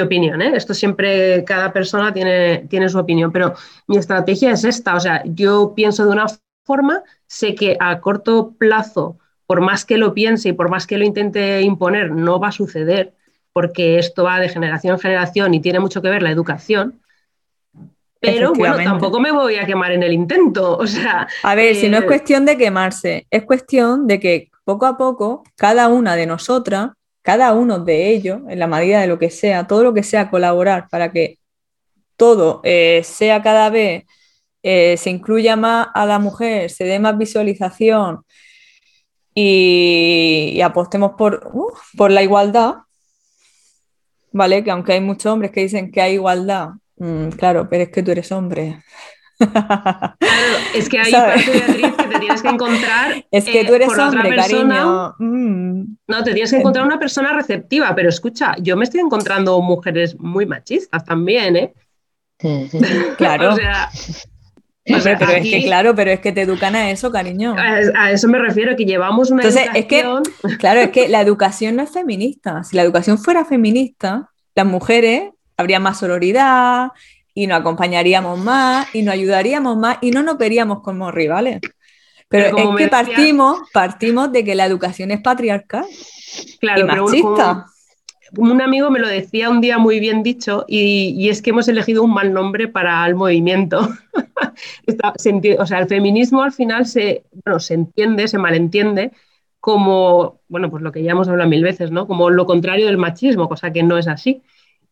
opinión, ¿eh? esto siempre cada persona tiene, tiene su opinión, pero mi estrategia es esta, o sea, yo pienso de una forma, sé que a corto plazo, por más que lo piense y por más que lo intente imponer, no va a suceder, porque esto va de generación en generación y tiene mucho que ver la educación. Pero bueno, tampoco me voy a quemar en el intento. O sea.
A ver, si no es eh, cuestión de quemarse, es cuestión de que poco a poco, cada una de nosotras, cada uno de ellos, en la medida de lo que sea, todo lo que sea colaborar para que todo eh, sea cada vez, eh, se incluya más a la mujer, se dé más visualización y, apostemos por, uh, por la igualdad, ¿vale? Que aunque hay muchos hombres que dicen que hay igualdad, Mm, claro, pero es que tú eres hombre.
Claro, es que hay parte, Beatriz, que te tienes que encontrar.
Es que tú eres hombre, cariño. Mm.
No, te tienes que encontrar una persona receptiva, pero escucha, yo me estoy encontrando mujeres muy machistas también, ¿eh?
Claro. o sea, pero es que claro, pero es que te educan a eso, cariño.
A, eso me refiero, que llevamos una
Entonces, es que, claro, es que la educación no es feminista. Si la educación fuera feminista, las mujeres habría más sororidad, y nos acompañaríamos más y nos ayudaríamos más y no nos veríamos como rivales. Pero, es que partimos, partimos de que la educación es patriarcal claro, y machista.
un amigo me lo decía un día muy bien dicho y, es que hemos elegido un mal nombre para el movimiento. o sea, el feminismo al final se, se entiende, se malentiende como, bueno, pues lo que ya hemos hablado mil veces, ¿no? Como lo contrario del machismo, cosa que no es así.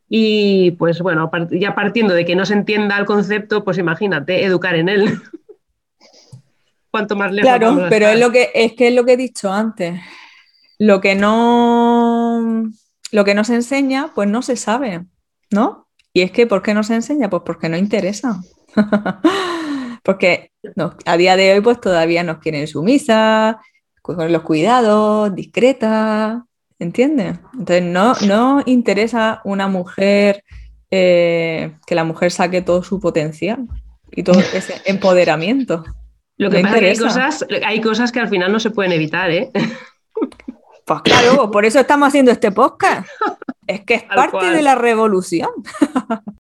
Y pues bueno, ya partiendo de que no se entienda el concepto, pues imagínate, educar en él. Cuanto más lejos.
Claro, pero es lo que es que es lo que he dicho antes. Lo que no lo que no se enseña, pues no se sabe, ¿no? Y es que ¿por qué no se enseña? Pues porque no interesa. porque a día de hoy pues todavía nos quieren sumisa, con los cuidados, discreta, ¿Entiendes? Entonces no, no interesa una mujer eh, que la mujer saque todo su potencial y todo ese empoderamiento.
Lo que pasa es que hay cosas, hay cosas que al final no se pueden evitar, ¿eh?
Pues claro, por eso estamos haciendo este podcast. Es que es parte de la revolución.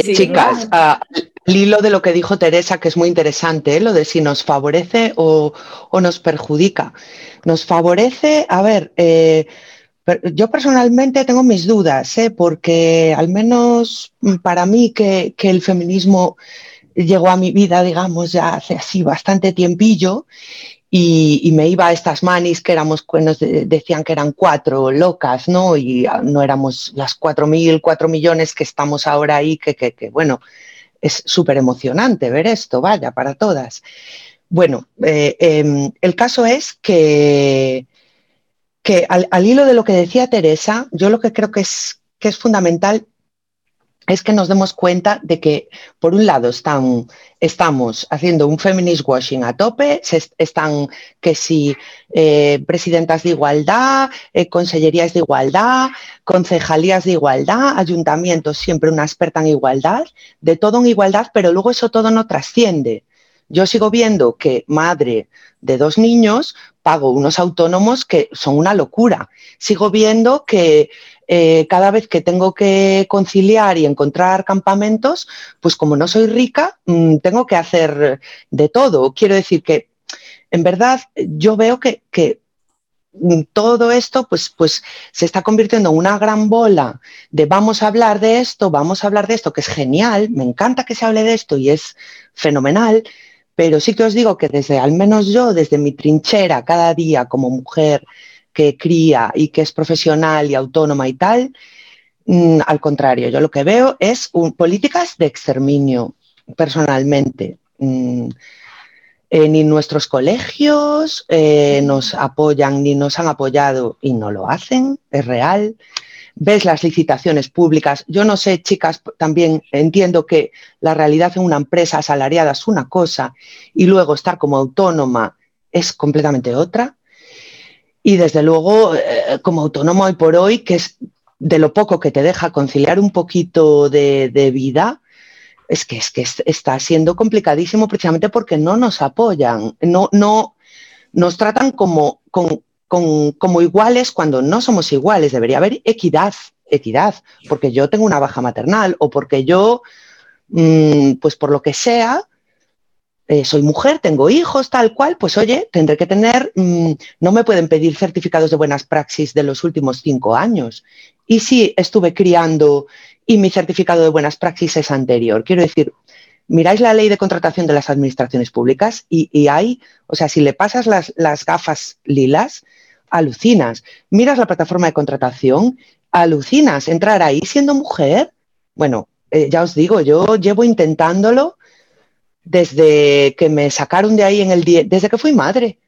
Oye, chicas, al hilo de lo que dijo Teresa, que es muy interesante, ¿eh? lo de si nos favorece o, nos perjudica. Nos favorece, a ver, eh, yo personalmente tengo mis dudas, ¿eh? porque al menos para mí que, el feminismo llegó a mi vida, digamos, ya hace así bastante tiempillo y, me iba a estas manis que éramos, nos decían que eran cuatro locas, ¿no? Y ah, no éramos las cuatro mil, cuatro millones que estamos ahora ahí, que, que, bueno, es súper emocionante ver esto, vaya, para todas. Bueno, eh, em, el caso es que, que al, hilo de lo que decía Teresa, yo lo que creo que es, que es fundamental es que nos demos cuenta de que, por un lado, están, estamos haciendo un feminist washing a tope, están que si eh, presidentas de igualdad, eh, consellerías de igualdad, concejalías de igualdad, ayuntamientos, siempre una experta en igualdad, de todo en igualdad, pero luego eso todo no trasciende. Yo sigo viendo que madre de dos niños pago unos autónomos que son una locura. Sigo viendo que eh, cada vez que tengo que conciliar y encontrar campamentos, pues como no soy rica, mm, tengo que hacer de todo. Quiero decir que, en verdad, yo veo que, mm, todo esto pues, pues se está convirtiendo en una gran bola de vamos a hablar de esto, vamos a hablar de esto, que es genial, me encanta que se hable de esto y es fenomenal, pero sí que os digo que desde, al menos yo, desde mi trinchera cada día como mujer, que cría y que es profesional y autónoma y tal, mm, al contrario, yo lo que veo es políticas de exterminio, personalmente. Mm, eh, ni nuestros colegios eh, nos apoyan ni nos han apoyado y no lo hacen, es real. Ves las licitaciones públicas. Yo no sé, chicas, también entiendo que la realidad en una empresa asalariada es una cosa y luego estar como autónoma es completamente otra. Y desde luego, eh, como autónomo hoy por hoy, que es de lo poco que te deja conciliar un poquito de, vida, es que, es que está siendo complicadísimo precisamente porque no nos apoyan, no, no nos tratan como, como iguales cuando no somos iguales. Debería haber equidad, equidad, porque yo tengo una baja maternal o porque yo, mm, pues por lo que sea, eh, soy mujer, tengo hijos, tal cual, pues oye, tendré que tener, mm, no me pueden pedir certificados de buenas praxis de los últimos cinco años. Y si estuve criando y mi certificado de buenas praxis es anterior. Quiero decir, miráis la ley de contratación de las administraciones públicas y, hay, o sea, si le pasas las, gafas lilas, alucinas. Miras la plataforma de contratación, alucinas. Entrar ahí siendo mujer, bueno, eh, ya os digo, yo llevo intentándolo desde que me sacaron de ahí en el día, desde que fui madre.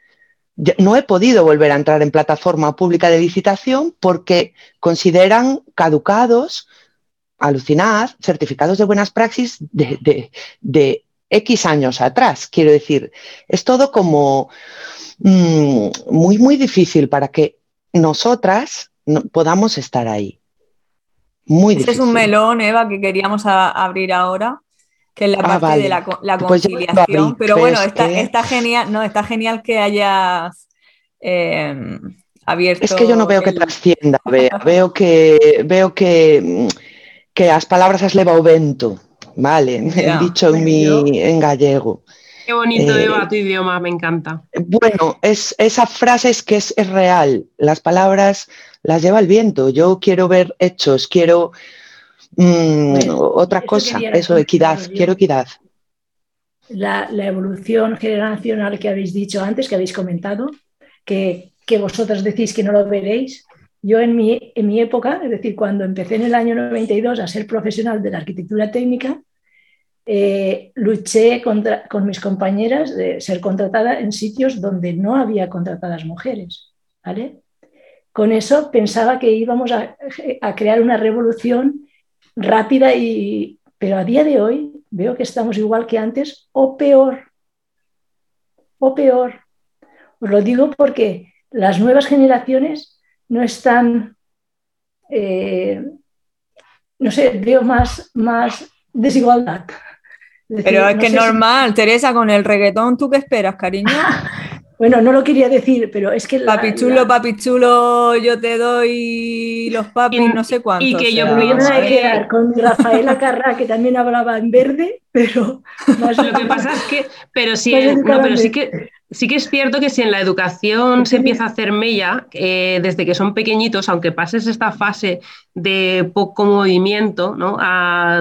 No he podido volver a entrar en plataforma pública de licitación porque consideran caducados, alucinad, certificados de buenas praxis de, X años atrás. Quiero decir, es todo como mm, muy, muy difícil para que nosotras podamos estar ahí.
Muy este es un melón, Eva, que queríamos abrir ahora que es la ah, parte de la, pues conciliación. pero bueno, está, está, genial, no, está genial que hayas em, abierto.
Es que yo no veo que trascienda, veo, que veo que, que las palabras has levado vento, vale, he dicho en, mi, en gallego.
Qué bonito eh, tu idioma, me encanta.
Bueno, es, esa frase es que es, es real, las palabras las lleva el viento, yo quiero ver hechos, quiero Mm, otra cosa, eso, equidad, quiero equidad.
La, evolución generacional que habéis dicho antes, que habéis comentado, que, que vosotras decís que no lo veréis. Yo en mi, en mi época, es decir, cuando empecé en el año 92 a ser profesional de la arquitectura técnica, eh, luché contra, con mis compañeras de ser contratada en sitios donde no había contratadas mujeres. ¿vale? Con eso pensaba que íbamos a, a crear una revolución rápida, y, pero a día de hoy veo que estamos igual que antes o peor. O peor. Os lo digo porque las nuevas generaciones no están, eh, no sé, veo más, más desigualdad.
pero es que es normal, Teresa, con el reggaetón, ¿tú qué esperas, cariño?
Bueno, no lo quería decir, pero es que...
papi chulo, papi chulo, yo te doy los papis, no sé cuántos.
Y que yo me voy a quedar con Rafaela Carrá, que también hablaba en verde, pero...
lo que pasa es que... Pero sí, pero sí que... Sí que es cierto que si en la educación se empieza a hacer mella, eh, desde que son pequeñitos, aunque pases esta fase de poco movimiento, ¿no?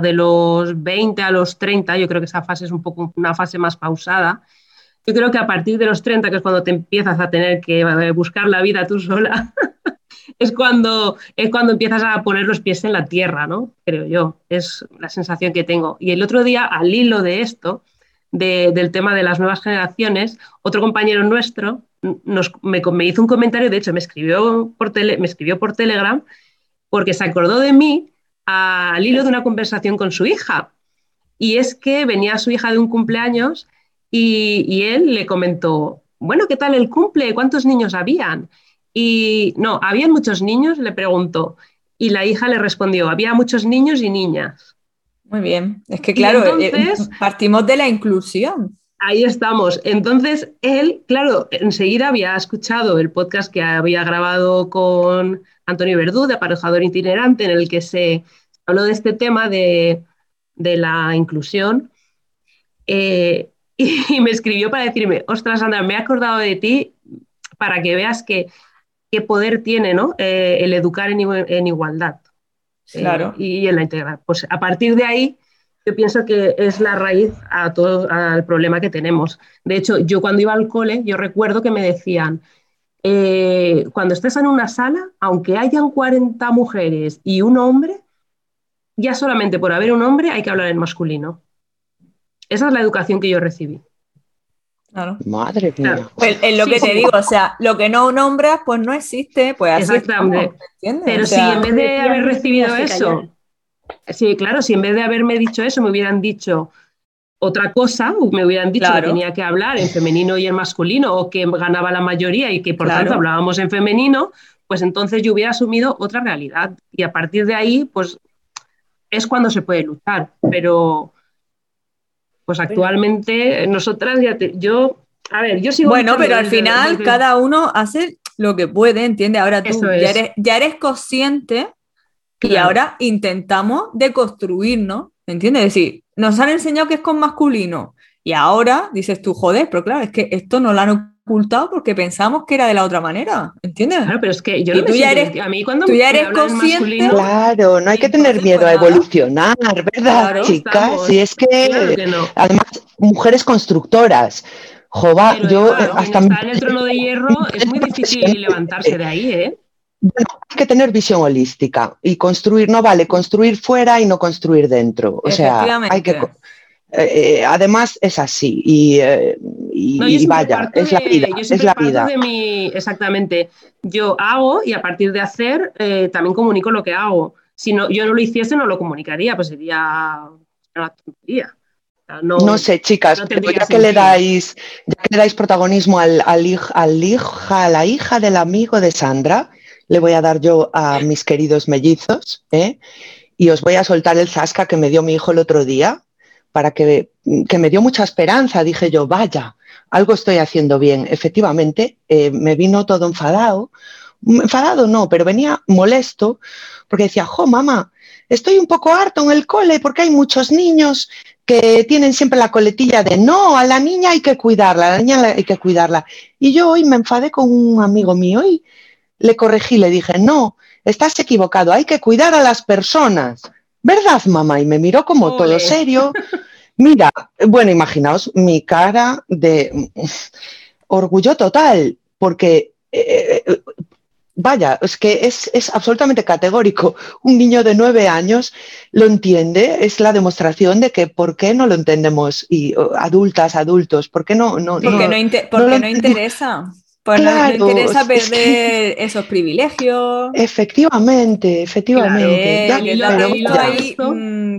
de los 20 a los 30, yo creo que esa fase es un poco una fase más pausada, yo creo que a partir de los 30, que es cuando te empiezas a tener que buscar la vida tú sola, es, cuando, es cuando empiezas a poner los pies en la tierra, ¿no? Creo yo, es la sensación que tengo. Y el otro día, al hilo de esto, del tema de las nuevas generaciones, otro compañero nuestro nos, me, hizo un comentario, de hecho me escribió, por me escribió por Telegram, porque se acordó de mí al hilo de una conversación con su hija. Y es que venía su hija de un cumpleaños y, él le comentó, bueno, ¿qué tal el cumple? ¿Cuántos niños habían? Y no, ¿habían muchos niños? Le preguntó. Y la hija le respondió, había muchos niños y niñas.
Muy bien, es que claro, eh, partimos de la inclusión.
Ahí estamos. Entonces, él, claro, enseguida había escuchado el podcast que había grabado con Antonio Verdú, de aparejador itinerante, en el que se habló de este tema de, la inclusión. Eh, y, me escribió para decirme, ostras, Sandra, me he acordado de ti para que veas que, qué poder tiene ¿no? Eh, el educar en, igualdad
eh, claro.
y, en la integral. Pues a partir de ahí, yo pienso que es la raíz a todo al problema que tenemos. De hecho, yo cuando iba al cole, yo recuerdo que me decían, eh, cuando estés en una sala, aunque hayan 40 mujeres y un hombre, ya solamente por haber un hombre hay que hablar en masculino. Esa es la educación que yo recibí.
Claro. Madre mía.
Pues es lo que te digo, o sea, lo que no nombras, pues no existe, pues así
Exactamente. Pero si en vez de haber recibido eso, sí, claro, si en vez de haberme dicho eso me hubieran dicho otra cosa, me hubieran dicho que tenía que hablar en femenino y en masculino, o que ganaba la mayoría y que por tanto hablábamos en femenino, pues entonces yo hubiera asumido otra realidad. Y a partir de ahí, pues es cuando se puede luchar. Pero pues actualmente nosotras ya yo, a ver, yo sigo...
Bueno, pero al final cada uno hace lo que puede, ¿entiendes? Ahora tú ya, eres, ya eres consciente y ahora intentamos deconstruirnos, ¿entiendes? Es decir, nos han enseñado que es con masculino y ahora dices tú, joder, pero claro, es que esto no lo han ocultado porque pensamos que era de la otra manera, ¿entiendes?
Claro, pero es que yo no
tú ya eres, a mí cuando tú ya eres consciente.
Claro, no hay que tener miedo a evolucionar, ¿verdad, chicas? Si es que, además, mujeres constructoras. Jova, yo
hasta está en el trono de hierro es muy difícil levantarse de ahí, ¿eh?
hay que tener visión holística y construir, no vale construir fuera y no construir dentro. O sea, hay que eh, eh, además es así y, eh, vaya, es la vida. es la vida.
exactamente, yo hago y a partir de hacer también comunico lo que hago. Si no, yo no lo hiciese, no lo comunicaría, pues sería una tontería.
No, sé, chicas, ya que, le dais, ya que le dais protagonismo al, al, al hija, a la hija del amigo de Sandra, le voy a dar yo a mis queridos mellizos, y os voy a soltar el zasca que me dio mi hijo el otro día, para que, me dio mucha esperanza. Dije yo, vaya, algo estoy haciendo bien. Efectivamente, eh, me vino todo enfadado. Enfadado no, pero venía molesto porque decía, jo, mamá, estoy un poco harto en el cole porque hay muchos niños que tienen siempre la coletilla de no, a la niña hay que cuidarla, a la niña hay que cuidarla. Y yo hoy me enfadé con un amigo mío y le corregí, le dije, no, estás equivocado, hay que cuidar a las personas. ¿verdad, mamá? Y me miró como todo serio. Mira, bueno, imaginaos mi cara de orgullo total, porque, eh, eh, vaya, es que es, absolutamente categórico. Un niño de nueve años lo entiende, es la demostración de que por qué no lo entendemos, y adultas, adultos, ¿por qué no? no
porque no, no interesa. Pues no le interesa perder esos privilegios.
Efectivamente, efectivamente.
hay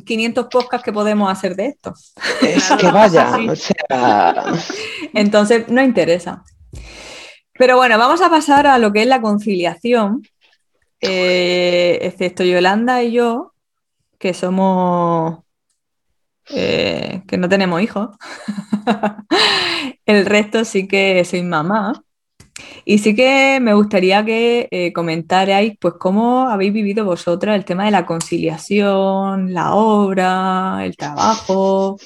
500 podcasts que podemos hacer de esto.
Es que vaya, o sea...
Entonces, no interesa. Pero bueno, vamos a pasar a lo que es la conciliación. Eh, excepto Yolanda y yo, que somos... Eh, que no tenemos hijos. El resto sí que soy mamá. Y sí que me gustaría que eh, comentarais, pues, cómo habéis vivido vosotras el tema de la conciliación, la obra, el trabajo.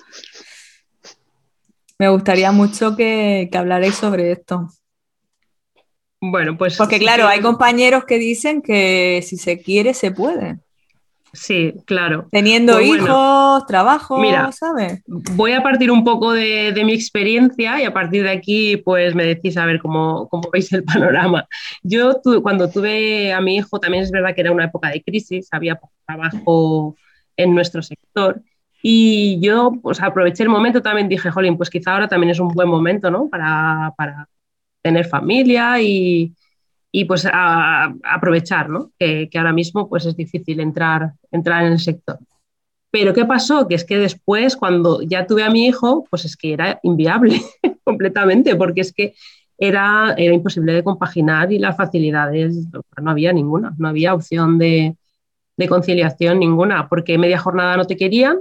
Me gustaría mucho que, que hablarais sobre esto.
Bueno, pues.
Porque, claro, hay compañeros que dicen que si se quiere, se puede.
Sí, claro.
Teniendo pues hijos, trabajo, Mira, ¿sabes?
Voy a partir un poco de, mi experiencia y a partir de aquí, pues me decís a ver cómo, veis el panorama. Yo cuando tuve a mi hijo, también es verdad que era una época de crisis, había poco trabajo en nuestro sector. Y yo pues, aproveché el momento, también dije, jolín, pues quizá ahora también es un buen momento, ¿no? Para, para tener familia y, y pues a, aprovechar, ¿no? Que, ahora mismo pues es difícil entrar, entrar en el sector. Pero ¿qué pasó? Que es que después, cuando ya tuve a mi hijo, pues es que era inviable completamente, porque es que era, era imposible de compaginar y las facilidades no había ninguna, no había opción de, de conciliación ninguna, porque media jornada no te querían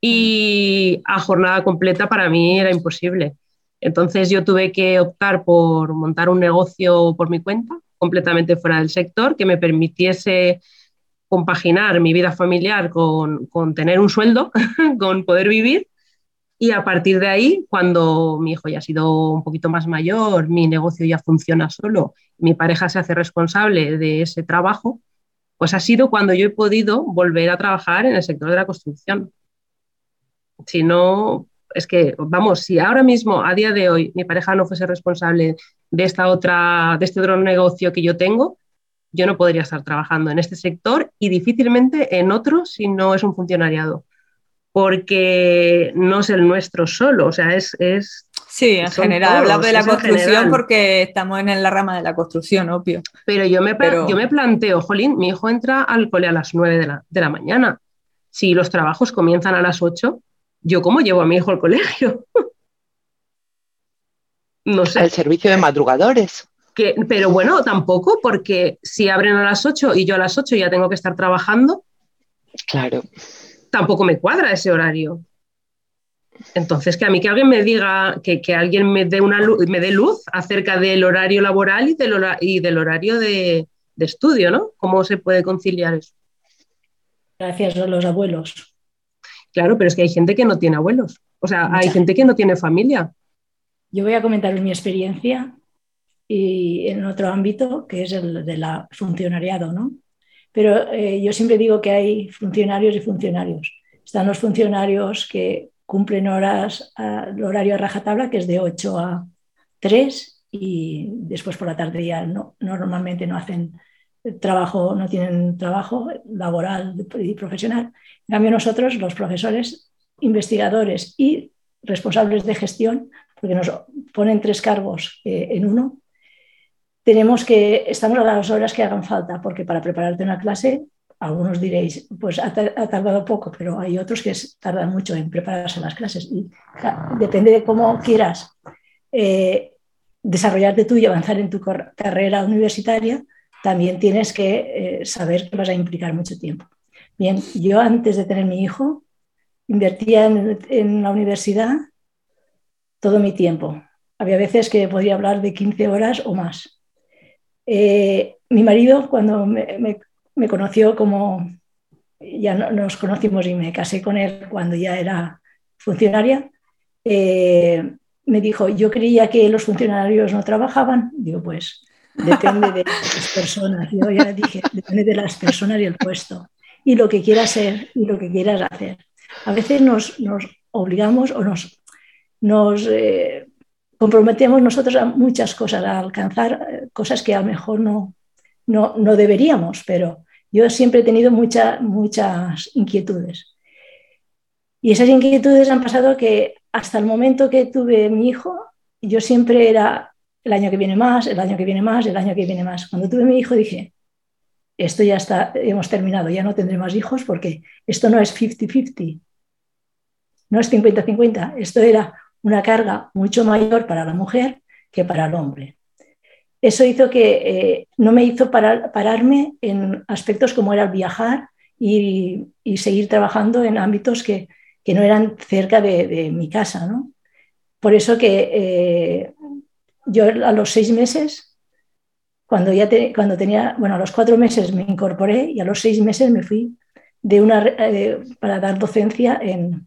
y a jornada completa para mí era imposible. Entonces yo tuve que optar por montar un negocio por mi cuenta, completamente fuera del sector, que me permitiese compaginar mi vida familiar con, tener un sueldo, con poder vivir. Y a partir de ahí, cuando mi hijo ya ha sido un poquito más mayor, mi negocio ya funciona solo, mi pareja se hace responsable de ese trabajo, pues ha sido cuando yo he podido volver a trabajar en el sector de la construcción. Si no, es que, vamos, si ahora mismo, a día de hoy, mi pareja no fuese responsable de esta otra, de este otro negocio que yo tengo, yo no podría estar trabajando en este sector y difícilmente en otro si no es un funcionariado. Porque no es el nuestro solo, o sea, es. es
sí, en general, hablamos de la construcción porque estamos en la rama de la construcción, obvio.
Pero yo me, yo me planteo, Jolín, mi hijo entra al cole a las 9 de la, de la mañana. Si los trabajos comienzan a las 8, ¿yo cómo llevo a mi hijo al colegio?
no sé. El servicio de madrugadores.
Que, pero bueno, tampoco, porque si abren a las 8 y yo a las 8 ya tengo que estar trabajando.
Claro.
Tampoco me cuadra ese horario. Entonces, que a mí que alguien me diga, que, alguien me dé, una luz, me dé luz acerca del horario laboral y del, y del horario de, de, estudio, ¿no? ¿Cómo se puede conciliar eso?
Gracias a los abuelos.
Claro, pero es que hay gente que no tiene abuelos. O sea, hay gente que no tiene familia.
Yo voy a comentar mi experiencia y en otro ámbito, que es el de la funcionariado, ¿no? Pero eh, yo siempre digo que hay funcionarios y funcionarios. Están los funcionarios que cumplen horas, el horario a rajatabla, que es de 8 a 3, y después por la tarde ya no, normalmente no hacen trabajo, no tienen trabajo laboral y profesional. En cambio, nosotros, los profesores, investigadores y responsables de gestión, porque nos ponen tres cargos eh, en uno, tenemos que, estamos a las horas que hagan falta, porque para prepararte una clase, algunos diréis, pues ha, tardado poco, pero hay otros que tardan mucho en prepararse las clases. Y depende de cómo quieras eh, desarrollarte tú y avanzar en tu carrera universitaria, también tienes que eh, saber que vas a implicar mucho tiempo. Bien, yo antes de tener mi hijo, invertía en, la universidad todo mi tiempo. Había veces que podía hablar de 15 horas o más. Eh, mi marido, cuando me, conoció como, ya nos conocimos y me casé con él cuando ya era funcionaria, eh, me dijo, yo creía que los funcionarios no trabajaban. Digo, pues depende de las personas. Yo ya dije, depende de las personas y el puesto. Y lo que quieras ser y lo que quieras hacer. A veces nos, obligamos o nos, nos eh, comprometemos nosotros a muchas cosas, a alcanzar eh, cosas que a lo mejor no, no, no deberíamos, pero yo siempre he tenido muchas muchas inquietudes. Y esas inquietudes han pasado que hasta el momento que tuve mi hijo, yo siempre era el año que viene más, el año que viene más, el año que viene más. Cuando tuve mi hijo dije, esto ya está, hemos terminado, ya no tendré más hijos porque esto no es 50-50, no es 50-50, esto era una carga mucho mayor para la mujer que para el hombre. Eso hizo que eh, no me hizo pararme en aspectos como era viajar y, seguir trabajando en ámbitos que, no eran cerca de, mi casa. Por eso que eh, yo a los seis meses, cuando, ya cuando tenía, bueno, a los cuatro meses me incorporé y a los seis meses me fui de una, eh, para dar docencia en,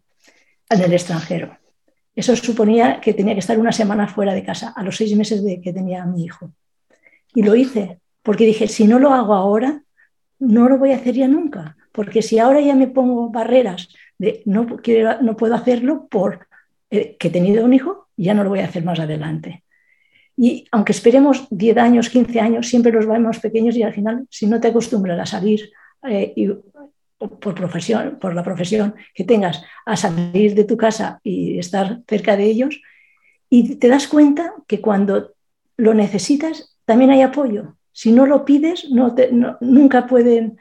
en el extranjero. Eso suponía que tenía que estar una semana fuera de casa, a los seis meses de que tenía mi hijo. Y lo hice, porque dije, si no lo hago ahora, no lo voy a hacer ya nunca. Porque si ahora ya me pongo barreras de no, no puedo hacerlo por eh, que he tenido un hijo, ya no lo voy a hacer más adelante. Y aunque esperemos 10 años, 15 años, siempre los vemos pequeños y al final, si no te acostumbras a salir eh, por, profesión, por la profesión que tengas, a salir de tu casa y estar cerca de ellos, y te das cuenta que cuando lo necesitas, también hay apoyo. si no lo pides, nunca, pueden,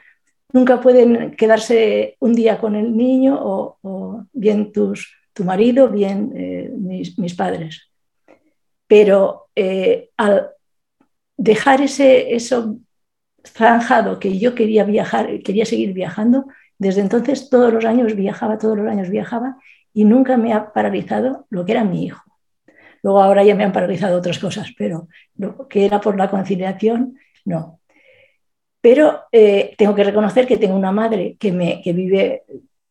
nunca pueden quedarse un día con el niño o, bien tus, tu marido, bien eh, mis, padres. Pero eh, al dejar ese, eso zanjado que yo quería viajar, quería seguir viajando, desde entonces todos los años viajaba, todos los años viajaba y nunca me ha paralizado lo que era mi hijo. Luego ahora ya me han paralizado otras cosas, pero lo que era por la conciliación no. Pero eh, tengo que reconocer que tengo una madre que, me, vive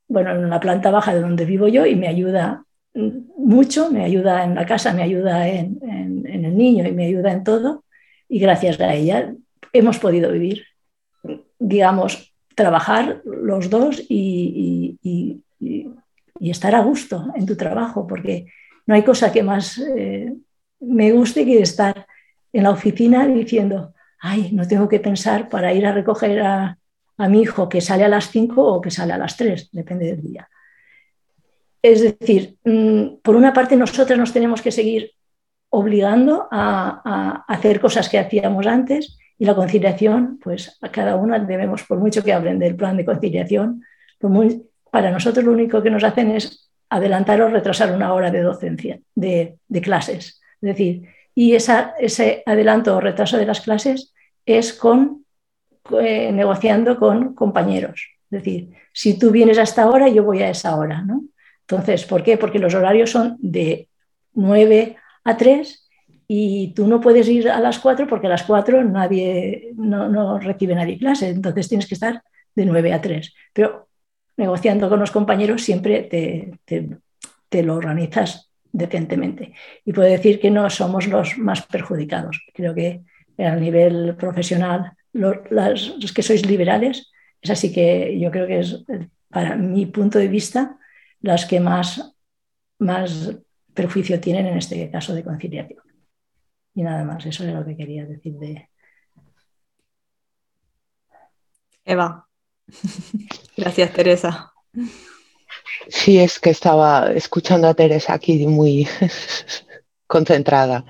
bueno, en la planta baja de donde vivo yo y me ayuda mucho, me ayuda en la casa, me ayuda en, el niño y me ayuda en todo. Y gracias a ella hemos podido vivir, digamos, trabajar los dos y, estar a gusto en tu trabajo, porque no hay cosa que más eh, me guste que estar en la oficina diciendo, ay, no tengo que pensar para ir a recoger a, mi hijo que sale a las 5 o que sale a las 3, depende del día. Es decir, mm, por una parte nosotros nos tenemos que seguir obligando a, hacer cosas que hacíamos antes y la conciliación, pues a cada una debemos, por mucho que hablen del plan de conciliación, para nosotros lo único que nos hacen es adelantar o retrasar una hora de docencia, de, clases. Es decir, y ese adelanto o retraso de las clases es con, eh, negociando con compañeros. Es decir, si tú vienes a esta hora, yo voy a esa hora. ¿no? Entonces, ¿por qué? Porque los horarios son de 9 a 3 y tú no puedes ir a las 4 porque a las 4 nadie, no, recibe nadie clase. Entonces tienes que estar de 9 a 3. Pero negociando con los compañeros siempre te, te lo organizas decentemente. Y puedo decir que no somos los más perjudicados. Creo que a nivel profesional, los, que sois liberales, es así que yo creo que es, para mi punto de vista, las que más, más perjuicio tienen en este caso de conciliación. Y nada más, eso era lo que quería decir de...
Eva. Gracias, Teresa.
Sí, es que estaba escuchando a Teresa aquí muy concentrada.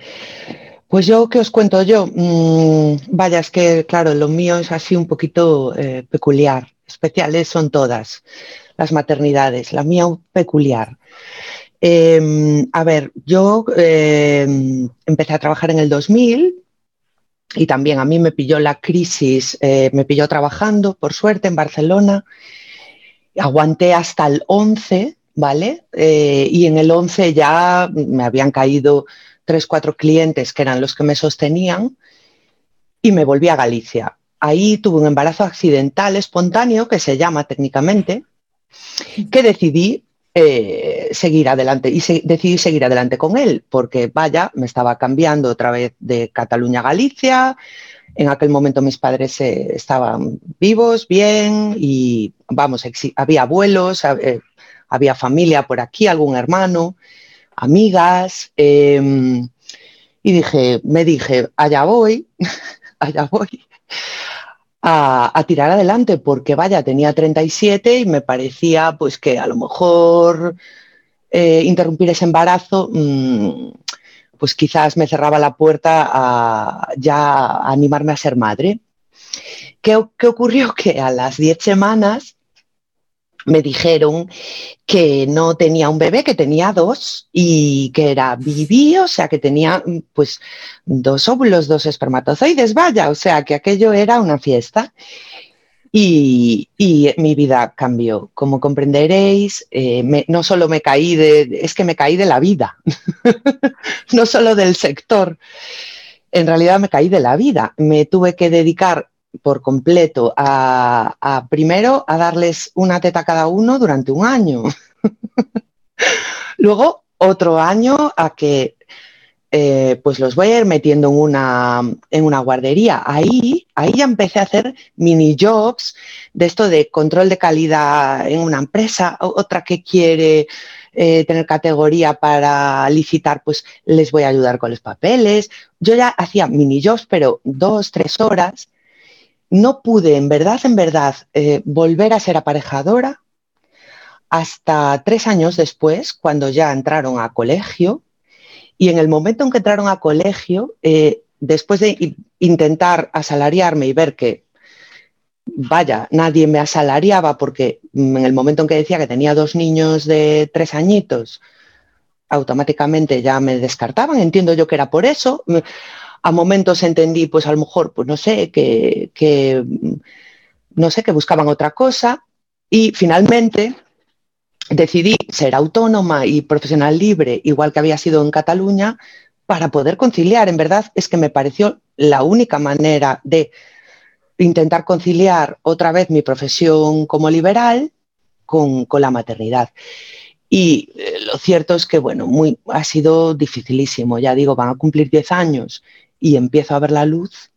Pues yo, ¿qué os cuento yo? Mm, vaya, es que, claro, lo mío es así un poquito eh, peculiar. Especiales son todas las maternidades, la mía peculiar. Em, a ver, yo em, empecé a trabajar en el 2000 y también a mí me pilló la crisis, eh, me pilló trabajando, por suerte, en Barcelona. Aguanté hasta el 11, ¿vale? Eh, y en el 11 ya me habían caído tres, cuatro clientes que eran los que me sostenían y me volví a Galicia. Ahí tuve un embarazo accidental espontáneo, que se llama técnicamente, que decidí eh, seguir adelante y decidí seguir adelante con él, porque vaya, me estaba cambiando otra vez de Cataluña a Galicia. En aquel momento mis padres eh, estaban vivos, bien, y vamos, había abuelos, eh, había familia por aquí, algún hermano amigas, em, y dije, me dije, allá voy, allá voy a, tirar adelante, porque vaya, tenía 37 y me parecía pues que a lo mejor eh, interrumpir ese embarazo, mm, pues quizás me cerraba la puerta a ya animarme a ser madre. ¿Qué, ¿Qué, ocurrió? Que a las 10 semanas me dijeron que no tenía un bebé, que tenía dos y que era viví, o sea, que tenía pues dos óvulos, dos espermatozoides, vaya, o sea, que aquello era una fiesta. Y, mi vida cambió. Como comprenderéis, eh, no solo me caí de, es que me caí de la vida, no solo del sector. En realidad me caí de la vida. Me tuve que dedicar por completo a, primero a darles una teta cada uno durante un año. Luego otro año a que eh, pues los voy a ir metiendo en una, en una guardería. Ahí, ahí ya empecé a hacer mini jobs de esto de control de calidad en una empresa, otra que quiere eh, tener categoría para licitar, pues les voy a ayudar con los papeles. Yo ya hacía mini jobs, pero dos, tres horas no pude, en verdad, en verdad, eh, volver a ser aparejadora hasta tres años después, cuando ya entraron a colegio. Y en el momento en que entraron a colegio, eh, después de intentar asalariarme y ver que, vaya, nadie me asalariaba porque en el momento en que decía que tenía dos niños de tres añitos, automáticamente ya me descartaban. Entiendo yo que era por eso. A momentos entendí, pues a lo mejor, pues no sé, que, que no sé, que buscaban otra cosa. Y finalmente decidí ser autónoma y profesional libre, igual que había sido en Cataluña, para poder conciliar. En verdad es que me pareció la única manera de intentar conciliar otra vez mi profesión como liberal con, la maternidad. Y eh, lo cierto es que, bueno, muy, ha sido dificilísimo. Ya digo, van a cumplir 10 años y empiezo a ver la luz.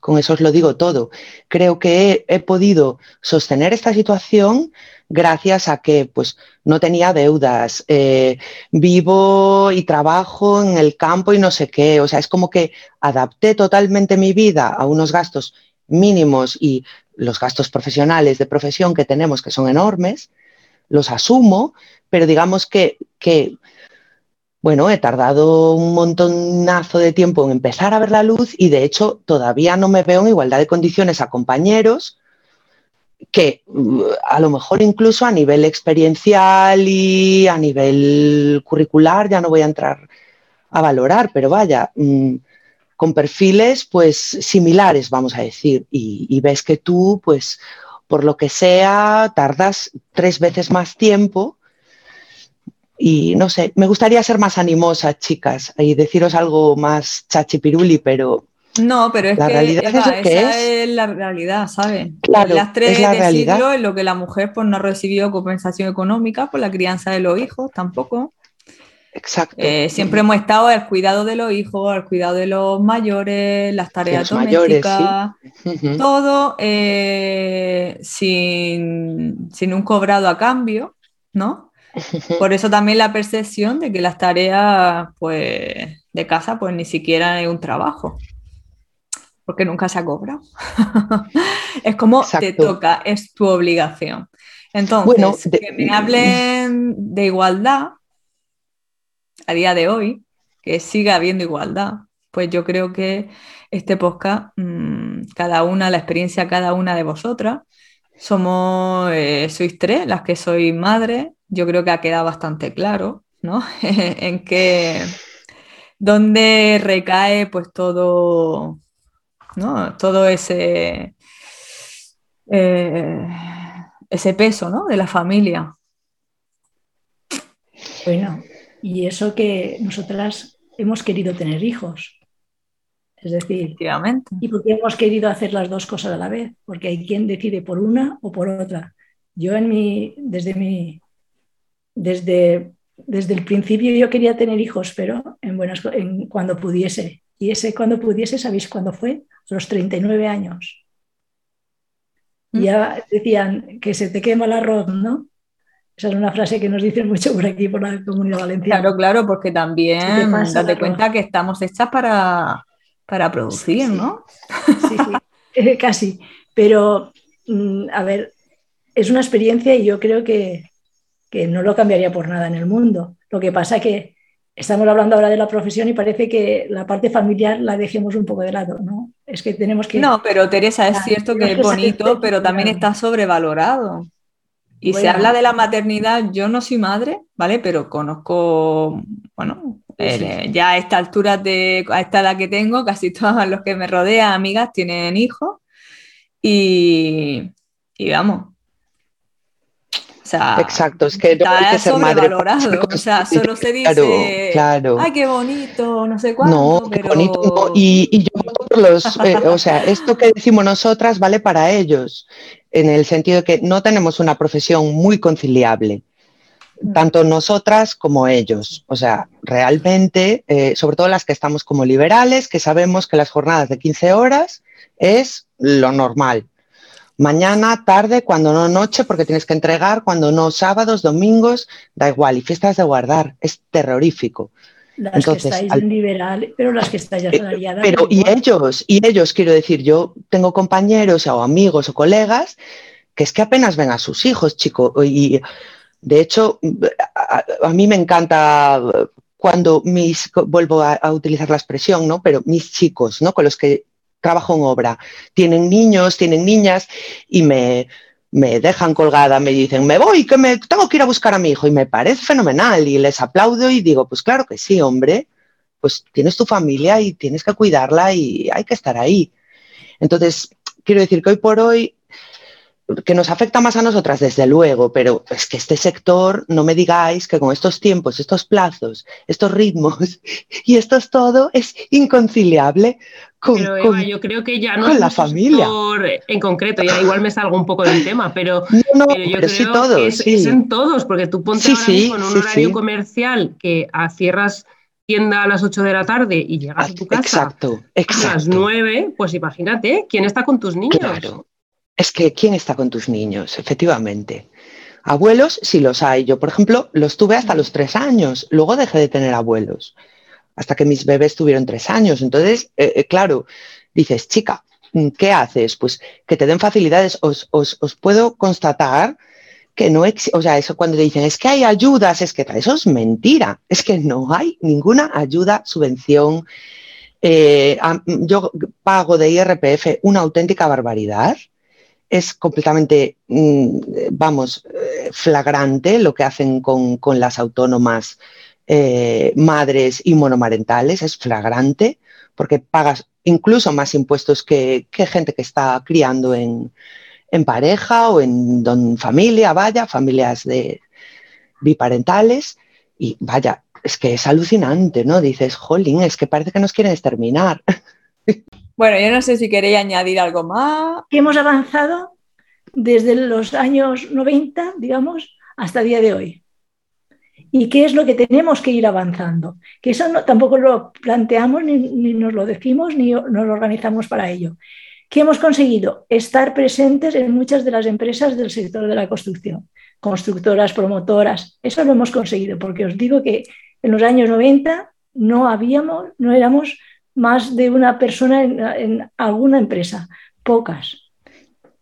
Con eso os lo digo todo. Creo que he podido sostener esta situación gracias a que pues, no tenía deudas, eh, vivo y trabajo en el campo y no sé qué. O sea, es como que adapté totalmente mi vida a unos gastos mínimos y los gastos profesionales de profesión que tenemos, que son enormes, los asumo, pero digamos que, que bueno, he tardado un montonazo de tiempo en empezar a ver la luz y de hecho todavía no me veo en igualdad de condiciones a compañeros que mm, a lo mejor incluso a nivel experiencial y a nivel curricular ya no voy a entrar a valorar, pero vaya, mm, con perfiles pues similares, vamos a decir, y, ves que tú, pues, por lo que sea, tardas tres veces más tiempo y no sé, me gustaría ser más animosa, chicas, y deciros algo más chachipiruli, pero
no, pero es
la
que,
realidad es, lo que
esa es. la realidad, ¿sabes?
Claro,
las tres
es la
de
realidad.
siglo en lo que la mujer pues, no ha recibido compensación económica por la crianza de los hijos tampoco.
Exacto.
Eh, siempre hemos estado al cuidado de los hijos, al cuidado de los mayores, las tareas
los mayores,
domésticas, todo eh, sin, sin un cobrado a cambio, ¿no? Por eso también la percepción de que las tareas pues, de casa pues ni siquiera es un trabajo, porque nunca se ha cobrado. es como te toca, es tu obligación. Entonces,
Bueno, de-
que me hablen de igualdad a día de hoy, que siga habiendo igualdad, pues yo creo que este podcast, mm, cada una, la experiencia cada una de vosotras, somos, eh, sois tres, las que sois madres, yo creo que ha quedado bastante claro, ¿no? en que, dónde recae pues todo, ¿no? Todo ese, eh, ese peso, ¿no? De la familia.
Bueno, y eso que nosotras hemos querido tener hijos. Es decir. ¿y por qué hemos querido hacer las dos cosas a la vez? Porque hay quien decide por una o por otra. Yo en mi, desde mi, desde, desde el principio yo quería tener hijos, pero en buenas, en, cuando pudiese. Y ese cuando pudiese, ¿sabéis cuándo fue? A los 39 años. Y ya decían que se te quema el arroz, ¿no? Esa es una frase que nos dicen mucho por aquí, por la comunidad valenciana.
Claro, claro, porque
¿Qué
también date cuenta que estamos hechas para, para producir,
Sí.
¿no?
Sí, sí, casi. Pero, mm, a ver, es una experiencia y yo creo que, que no lo cambiaría por nada en el mundo. Lo que pasa es que estamos hablando ahora de la profesión y parece que la parte familiar la dejemos un poco de lado, ¿no? Es que tenemos que...
No, pero Teresa, es
Claro,
cierto que es bonito, pero también está sobrevalorado. Y se
Bueno.
habla de la maternidad, yo no soy madre, ¿vale? Pero conozco, bueno, eh, ya a esta altura de, a esta edad que tengo, casi todos los que me rodean, amigas, tienen hijos. Y, y vamos. O sea,
Exacto, es que no hay que ser madre.
O sea, solo se dice,
Claro, claro.
ay, qué bonito, no sé cuánto,
No, qué
pero...
bonito, no. Y, y yo voto por los, eh, o sea, esto que decimos nosotras vale para ellos, en el sentido de que no tenemos una profesión muy conciliable, tanto nosotras como ellos. O sea, realmente, eh, sobre todo las que estamos como liberales, que sabemos que las jornadas de 15 horas es lo normal. Mañana, tarde, cuando no noche, porque tienes que entregar, cuando no sábados, domingos, da igual, y fiestas de guardar, es terrorífico.
Las
Entonces,
que estáis
al-
en liberal, pero las que estáis
Eh,
asalariadas.
Pero y
igual.
ellos, y ellos, quiero decir, yo tengo compañeros o amigos o colegas que es que apenas ven a sus hijos, chico. Y de hecho, a, a- a mí me encanta cuando mis, vuelvo a, utilizar la expresión, ¿no? Pero mis chicos, ¿no? Con los que trabajo en obra, tienen niños, tienen niñas y me, me dejan colgada, me dicen, me voy, que me tengo que ir a buscar a mi hijo y me parece fenomenal y les aplaudo y digo, pues claro que sí, hombre, pues tienes tu familia y tienes que cuidarla y hay que estar ahí. Entonces, quiero decir que hoy por hoy que nos afecta más a nosotras, desde luego, pero es que este sector, no me digáis que con estos tiempos, estos plazos, estos ritmos y esto es todo, es inconciliable con,
pero Eva, yo creo que ya no es
la familia.
en concreto, ya igual me salgo un poco del tema, pero, yo creo todos, que es, en todos, porque tú ponte ahora con un horario comercial que cierras tienda a las 8 de la tarde y llegas a tu casa
exacto, exacto.
a las 9, pues imagínate, ¿quién está con tus niños?
Claro. Es que, ¿quién está con tus niños? Efectivamente. Abuelos, sí los hay. Yo, por ejemplo, los tuve hasta los tres años. Luego dejé de tener abuelos, hasta que mis bebés tuvieron tres años. Entonces, eh, eh, claro, dices, chica, ¿qué haces? Pues que te den facilidades. Os, puedo constatar que no existe, o sea, eso cuando te dicen, es que hay ayudas, es que eso es mentira. Es que no hay ninguna ayuda, subvención. Eh, yo pago de IRPF una auténtica barbaridad es completamente, mm, vamos, eh, flagrante lo que hacen con, las autónomas eh, madres y monomarentales, es flagrante, porque pagas incluso más impuestos que, gente que está criando en, pareja o en don, familia, vaya, familias de biparentales, y vaya, es que es alucinante, ¿no? Dices, jolín, es que parece que nos quieren exterminar.
Bueno, yo no sé si queréis añadir algo más.
Hemos avanzado desde los años 90, digamos, hasta el día de hoy. ¿Y qué es lo que tenemos que ir avanzando? Que eso tampoco lo planteamos, ni, ni, nos lo decimos, ni nos lo organizamos para ello. ¿Qué hemos conseguido? Estar presentes en muchas de las empresas del sector de la construcción, constructoras, promotoras. Eso lo hemos conseguido, porque os digo que en los años 90 no habíamos, no éramos más de una persona en, alguna empresa, pocas.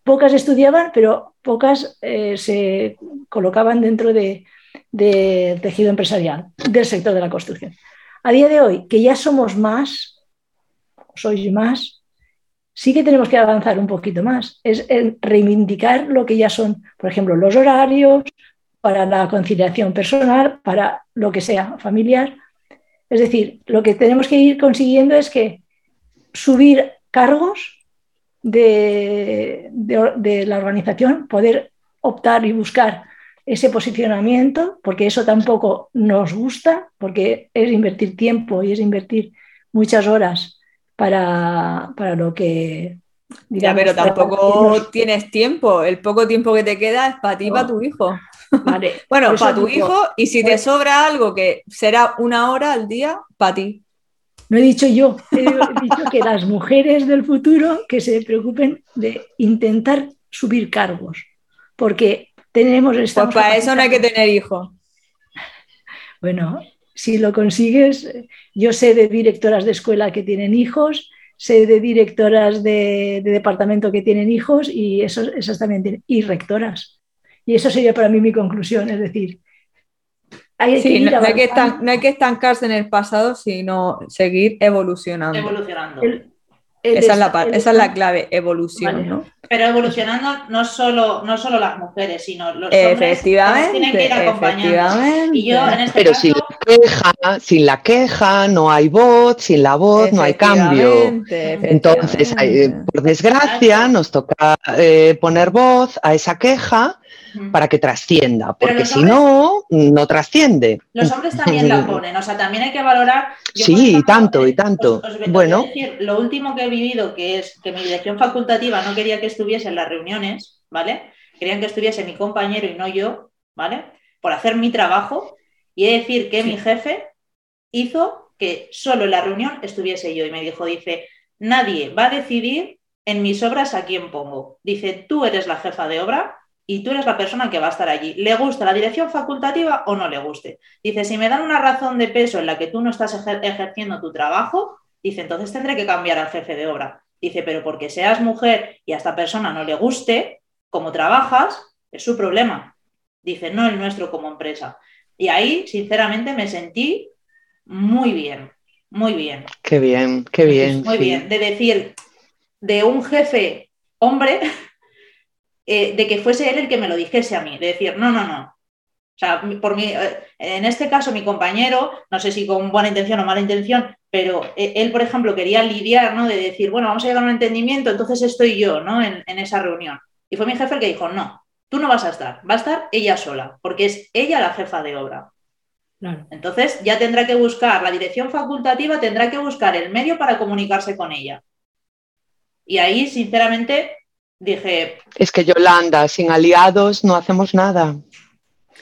Pocas estudiaban, pero pocas eh, se colocaban dentro del de tejido empresarial del sector de la construcción. A día de hoy, que ya somos más, sois más, sí que tenemos que avanzar un poquito más. Es reivindicar lo que ya son, por ejemplo, los horarios para la conciliación personal, para lo que sea familiar, es decir, lo que tenemos que ir consiguiendo es que subir cargos de, la organización, poder optar y buscar ese posicionamiento, porque eso tampoco nos gusta, porque es invertir tiempo y es invertir muchas horas para, lo que...
ya, pero tampoco tienes tiempo, el poco tiempo que te queda es para ti y para tu hijo. bueno, para tu hijo y si te sobra algo que será una hora al día, para ti.
No he dicho yo, he dicho que las mujeres del futuro que se preocupen de intentar subir cargos, porque tenemos...
Pues para eso no hay que tener hijos.
Bueno, si lo consigues, yo sé de directoras de escuela que tienen hijos, sé de directoras de, departamento que tienen hijos y eso, esas también tienen, y rectoras. Y eso sería para mí mi conclusión, es decir,
hay que no, hay que estancarse en el pasado, sino seguir evolucionando.
Evolucionando.
esa, es la, esa es la clave, evolución.
Pero evolucionando no solo, no solo las mujeres, sino los
efectivamente, hombres tienen que ir
acompañando. Y yo, en este
Pero sin, la queja, sin la queja no hay voz, sin la voz no hay cambio. Entonces, por desgracia, nos toca eh, poner voz a esa queja para que trascienda, porque si no, no trasciende.
Los hombres también la ponen, o sea, también hay que valorar.
sí, y tanto, y tanto. bueno.
lo último que he vivido, que es que mi dirección facultativa no quería que estuviese en las reuniones, ¿vale? Querían que estuviese mi compañero y no yo, ¿vale? Por hacer mi trabajo, y he de decir que mi jefe hizo que solo en la reunión estuviese yo y me dijo, dice, nadie va a decidir en mis obras a quién pongo. Dice, tú eres la jefa de obra, y tú eres la persona que va a estar allí. ¿Le gusta la dirección facultativa o no le guste? Dice, si me dan una razón de peso en la que tú no estás ejerciendo tu trabajo, dice, entonces tendré que cambiar al jefe de obra. Dice, pero porque seas mujer y a esta persona no le guste cómo trabajas, es su problema. Dice, no el nuestro como empresa. Y ahí, sinceramente, me sentí muy bien, muy bien.
Qué bien, qué bien.
Muy bien, de decir, de un jefe hombre, eh, de que fuese él el que me lo dijese a mí, de decir, no, no, no. O sea, por mí, eh, en este caso, mi compañero, no sé si con buena intención o mala intención, pero eh, él, por ejemplo, quería lidiar, ¿no? De decir, bueno, vamos a llegar a un entendimiento, entonces estoy yo, ¿no? En, en esa reunión. Y fue mi jefe el que dijo, no, tú no vas a estar, va a estar ella sola, porque es ella la jefa de obra. Entonces ya tendrá que buscar, la dirección facultativa tendrá que buscar el medio para comunicarse con ella. Y ahí, sinceramente, dije...
Es que Yolanda, sin aliados no hacemos nada.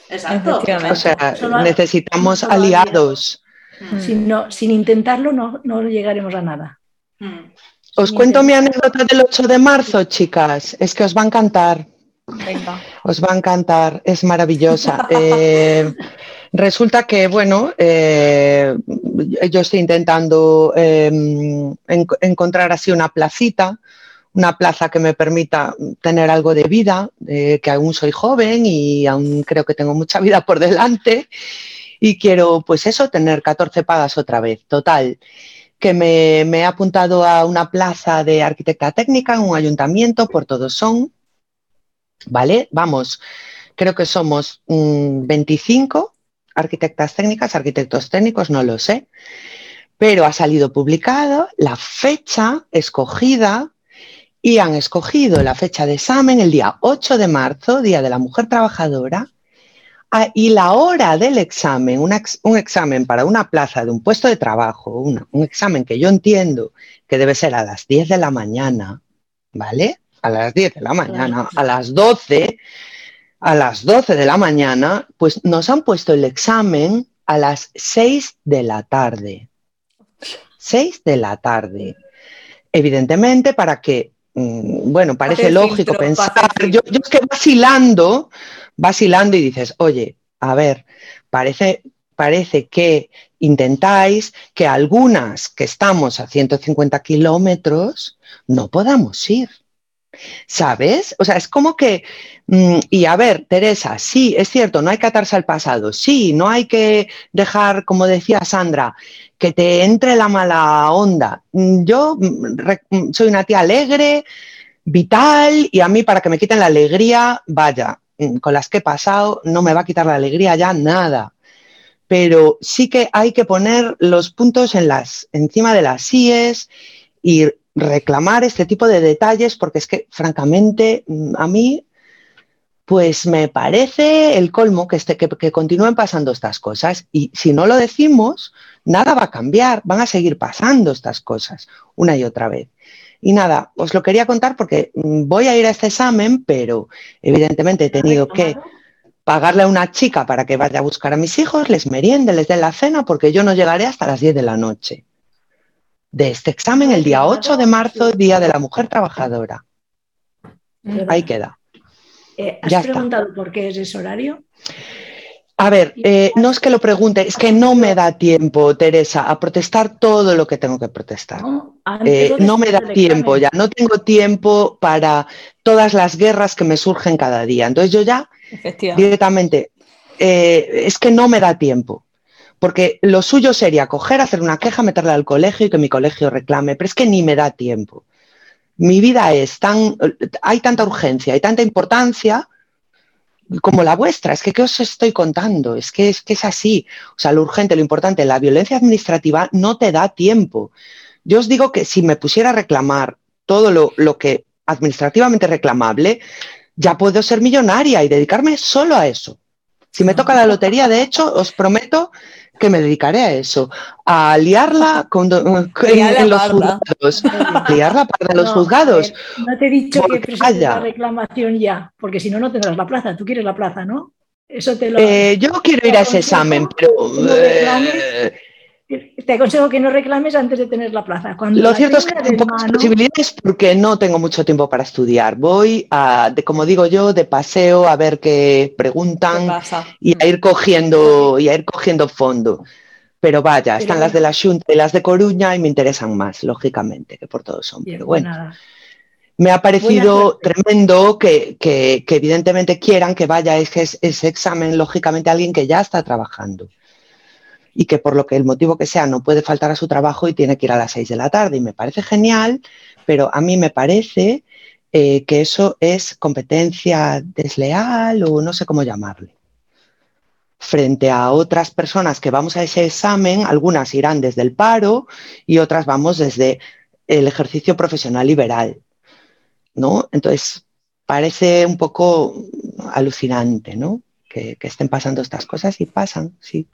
Exacto.
O sea, necesitamos aliados.
Mm. Sin, intentarlo no, no, llegaremos a nada.
Mm. Os cuento mi anécdota del 8 de marzo, chicas. Es que os va a encantar. Os va a encantar, es maravillosa. Eh, resulta que, bueno, eh, yo estoy intentando em, encontrar así una placita, una plaza que me permita tener algo de vida, que aún soy joven y aún creo que tengo mucha vida por delante. Y quiero, pues eso, tener 14 pagas otra vez, total que me, he apuntado a una plaza de arquitecta técnica en un ayuntamiento, por todos son, ¿vale? Vamos, creo que somos 25 arquitectas técnicas, arquitectos técnicos, no lo sé, pero ha salido publicado la fecha escogida y han escogido la fecha de examen el día 8 de marzo, Día de la Mujer Trabajadora, y la hora del examen, un examen para una plaza de un puesto de trabajo, un examen que yo entiendo que debe ser a las 10 de la mañana, ¿vale? a las 10 de la mañana, a las 12, a las 12 de la mañana, pues nos han puesto el examen a las 6 de la tarde. 6 de la tarde. Evidentemente, para que, bueno, parece lógico pensar, yo, yo es que vacilando, vacilando y dices, oye, a ver, parece, parece que intentáis que algunas que estamos a 150 kilómetros no podamos ir. ¿Sabes? O sea, es como que, mm, y a ver, Teresa, sí, es cierto, no hay que atarse al pasado, sí, no hay que dejar, como decía Sandra, que te entre la mala onda. Mm, yo mm, soy una tía alegre, vital, y a mí para que me quiten la alegría, vaya, con las que he pasado, no me va a quitar la alegría ya nada. Pero sí que hay que poner los puntos en las, encima de las síes y reclamar este tipo de detalles porque es que, francamente, mm, a mí, pues me parece el colmo que, este, que, continúen pasando estas cosas. Y si no lo decimos, nada va a cambiar, van a seguir pasando estas cosas una y otra vez. Y nada, os lo quería contar porque mm, voy a ir a este examen, pero evidentemente he tenido que pagarle a una chica para que vaya a buscar a mis hijos, les meriende, les dé la cena, porque yo no llegaré hasta las 10 de la noche de este examen el día 8 de marzo, Día de la Mujer Trabajadora. Ahí queda.
Eh, ¿Has preguntado por qué es ese horario?
A ver, eh, no es que lo pregunte, es que no me da tiempo, Teresa, a protestar todo lo que tengo que protestar. No, eh, me da tiempo ya, no tengo tiempo para todas las guerras que me surgen cada día. Entonces yo ya directamente, es que no me da tiempo porque lo suyo sería coger, hacer una queja, meterla al colegio y que mi colegio reclame, pero es que ni me da tiempo. Mi vida es tan, hay tanta urgencia, hay tanta importancia como la vuestra. Es que, ¿qué os estoy contando? Es que, es que es así. O sea, lo urgente, lo importante, la violencia administrativa no te da tiempo. Yo os digo que si me pusiera a reclamar todo lo, lo que administrativamente reclamable, ya puedo ser millonaria y dedicarme solo a eso. Si me toca la lotería, de hecho, os prometo que me dedicaré a eso, a liarla con, en, los juzgados. liarla para los juzgados.
no te he dicho que presentes la reclamación ya, porque si no, no tendrás la plaza. Tú quieres la plaza, ¿no?
Eso te lo, eh, yo quiero ir a ese examen, pero...
Te aconsejo que no reclames antes de tener la plaza.
Lo cierto es que tengo pocas posibilidades porque no tengo mucho tiempo para estudiar. Voy a, de, como digo yo, de paseo a ver qué preguntan y a ir cogiendo y a ir cogiendo fondo. Pero vaya, están las de la Junta y las de Coruña y me interesan más, lógicamente, que por todos son. Pero bueno. Pues me ha parecido tremendo que, evidentemente quieran que vaya ese, ese examen, lógicamente, alguien que ya está trabajando. Y que por lo que el motivo que sea no puede faltar a su trabajo y tiene que ir a las seis de la tarde. Y me parece genial, pero a mí me parece eh, que eso es competencia desleal o no sé cómo llamarle. Frente a otras personas que vamos a ese examen, algunas irán desde el paro y otras vamos desde el ejercicio profesional liberal. ¿no? Entonces, parece un poco alucinante, ¿no? Que, estén pasando estas cosas y pasan, sí.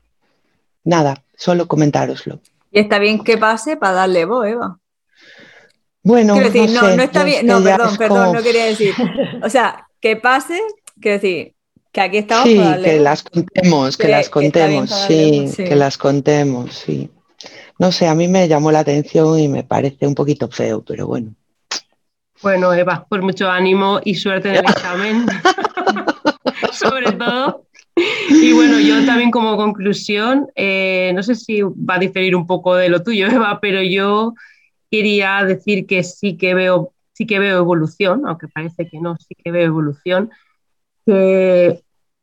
Nada, solo comentároslo.
Y está bien que pase para darle voz, Eva.
Bueno,
no, no, está bien, no, perdón, perdón, no quería decir. O sea, que pase, quiero decir, que aquí estamos
sí, que las contemos, que, las contemos, sí, que las contemos, sí. No sé, a mí me llamó la atención y me parece un poquito feo, pero bueno.
Bueno, Eva, pues mucho ánimo y suerte en el examen, sobre todo. Y bueno, yo también como conclusión, eh, no sé si va a diferir un poco de lo tuyo, Eva, pero yo quería decir que sí que veo, sí que veo evolución, aunque parece que no, sí que veo evolución. Que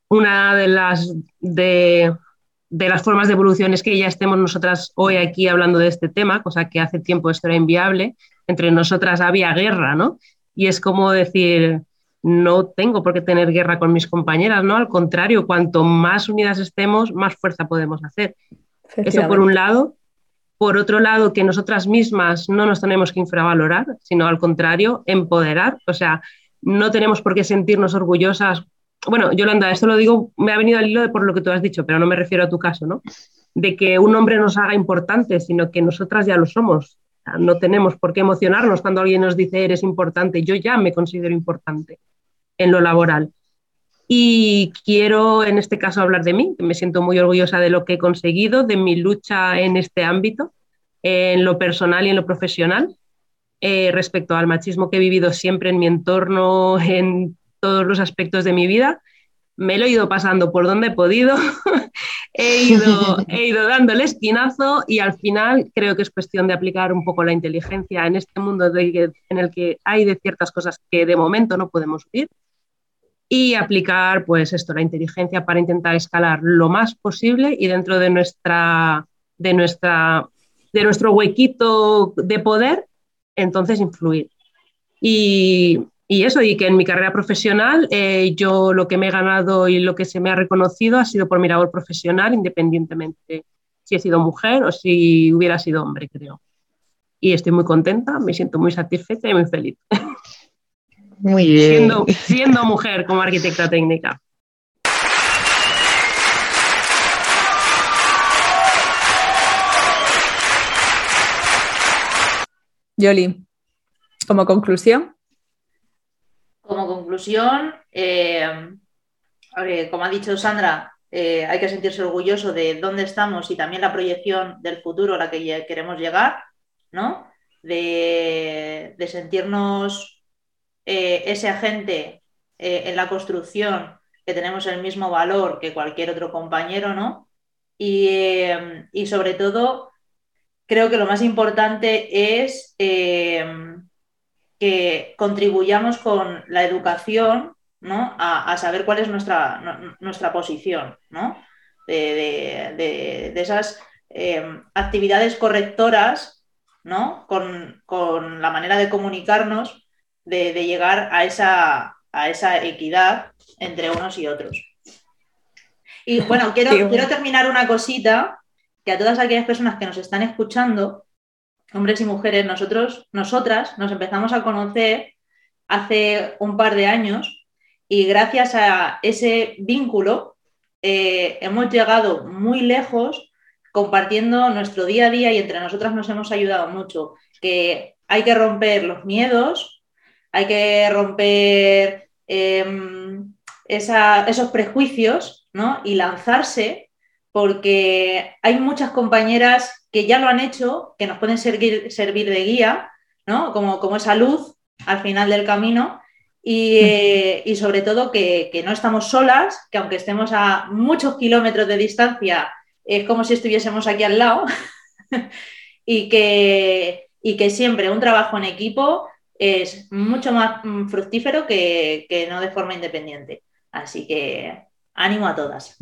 una de las, de, de las formas de evolución es que ya estemos nosotras hoy aquí hablando de este tema, cosa que hace tiempo esto era inviable, entre nosotras había guerra, ¿no? Y es como decir, no tengo por qué tener guerra con mis compañeras, ¿no? Al contrario, cuanto más unidas estemos, más fuerza podemos hacer. Eso por un lado. Por otro lado, que nosotras mismas no nos tenemos que infravalorar, sino al contrario, empoderar. O sea, no tenemos por qué sentirnos orgullosas. Bueno, Yolanda, esto lo digo, me ha venido al hilo de por lo que tú has dicho, pero no me refiero a tu caso, ¿no? De que un hombre nos haga importantes, sino que nosotras ya lo somos. No tenemos por qué emocionarnos cuando alguien nos dice eres importante. Yo ya me considero importante en lo laboral. Y quiero en este caso hablar de mí, que me siento muy orgullosa de lo que he conseguido, de mi lucha en este ámbito, en lo personal y en lo profesional, eh, respecto al machismo que he vivido siempre en mi entorno, en todos los aspectos de mi vida. Me lo he ido pasando por donde he podido he ido, he ido dando el esquinazo y al final creo que es cuestión de aplicar un poco la inteligencia en este mundo en el que hay de ciertas cosas que de momento no podemos vivir y aplicar pues esto, la inteligencia para intentar escalar lo más posible y dentro de nuestra, de nuestra, de nuestro huequito de poder, entonces influir. Y, y eso, y que en mi carrera profesional eh, yo lo que me he ganado y lo que se me ha reconocido ha sido por mi labor profesional, independientemente si he sido mujer o si hubiera sido hombre, creo. Y estoy muy contenta, me siento muy satisfecha y muy feliz.
Muy bien.
Siendo, siendo mujer como arquitecta técnica.
Yoli, como conclusión.
Como conclusión, eh, como ha dicho Sandra, eh, hay que sentirse orgulloso de dónde estamos y también la proyección del futuro a la que queremos llegar, ¿no? De, sentirnos eh, ese agente en la construcción que tenemos el mismo valor que cualquier otro compañero, ¿no? Y, y sobre todo, creo que lo más importante es que contribuyamos con la educación ¿no? a, saber cuál es nuestra, nuestra posición ¿no? de, esas em, actividades correctoras ¿no? Con, la manera de comunicarnos, de, llegar a esa, a esa equidad entre unos y otros. Y bueno, quiero, quiero terminar una cosita que a todas aquellas personas que nos están escuchando, hombres y mujeres, nosotros, nosotras nos empezamos a conocer hace un par de años y gracias a ese vínculo eh, hemos llegado muy lejos compartiendo nuestro día a día y entre nosotras nos hemos ayudado mucho, que hay que romper los miedos, hay que romper em, esos prejuicios ¿no? y lanzarse porque hay muchas compañeras que ya lo han hecho, que nos pueden servir, servir de guía, ¿no? Como, como esa luz al final del camino. Y, eh, sobre todo que, no estamos solas, que aunque estemos a muchos kilómetros de distancia, es como si estuviésemos aquí al lado. y, que, y que siempre un trabajo en equipo es mucho más mm, fructífero que, que no de forma independiente. Así que ánimo a todas.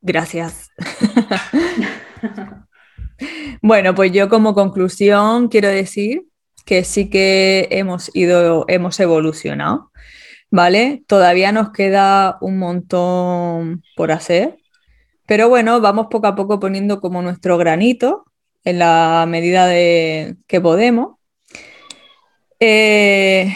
Gracias. bueno, pues yo como conclusión quiero decir que sí que hemos ido, hemos evolucionado ¿vale? Todavía nos queda un montón por hacer, pero bueno, vamos poco a poco poniendo como nuestro granito en la medida de que podemos. Eh,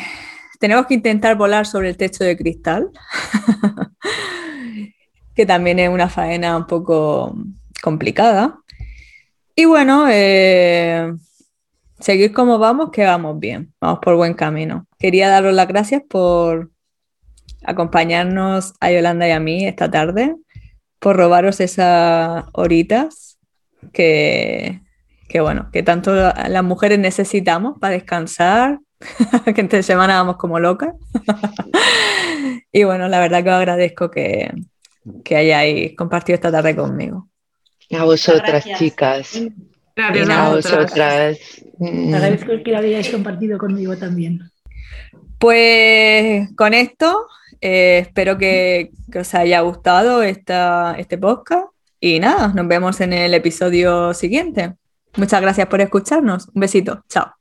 tenemos que intentar volar sobre el techo de cristal, que también es una faena un poco complicada. Y bueno, eh, seguir como vamos, que vamos bien, vamos por buen camino. Quería daros las gracias por acompañarnos a Yolanda y a mí esta tarde, por robaros esas horitas que, bueno, que tanto las mujeres necesitamos para descansar, que entre semana vamos como locas. y bueno, la verdad que os agradezco que, que hayáis compartido esta tarde conmigo.
A vosotras, chicas.
Gracias a vosotras.
Agradezco que lo hayáis compartido conmigo también.
Pues con esto, eh, espero que, os haya gustado esta, este podcast y nada, nos vemos en el episodio siguiente. Muchas gracias por escucharnos. Un besito. Chao.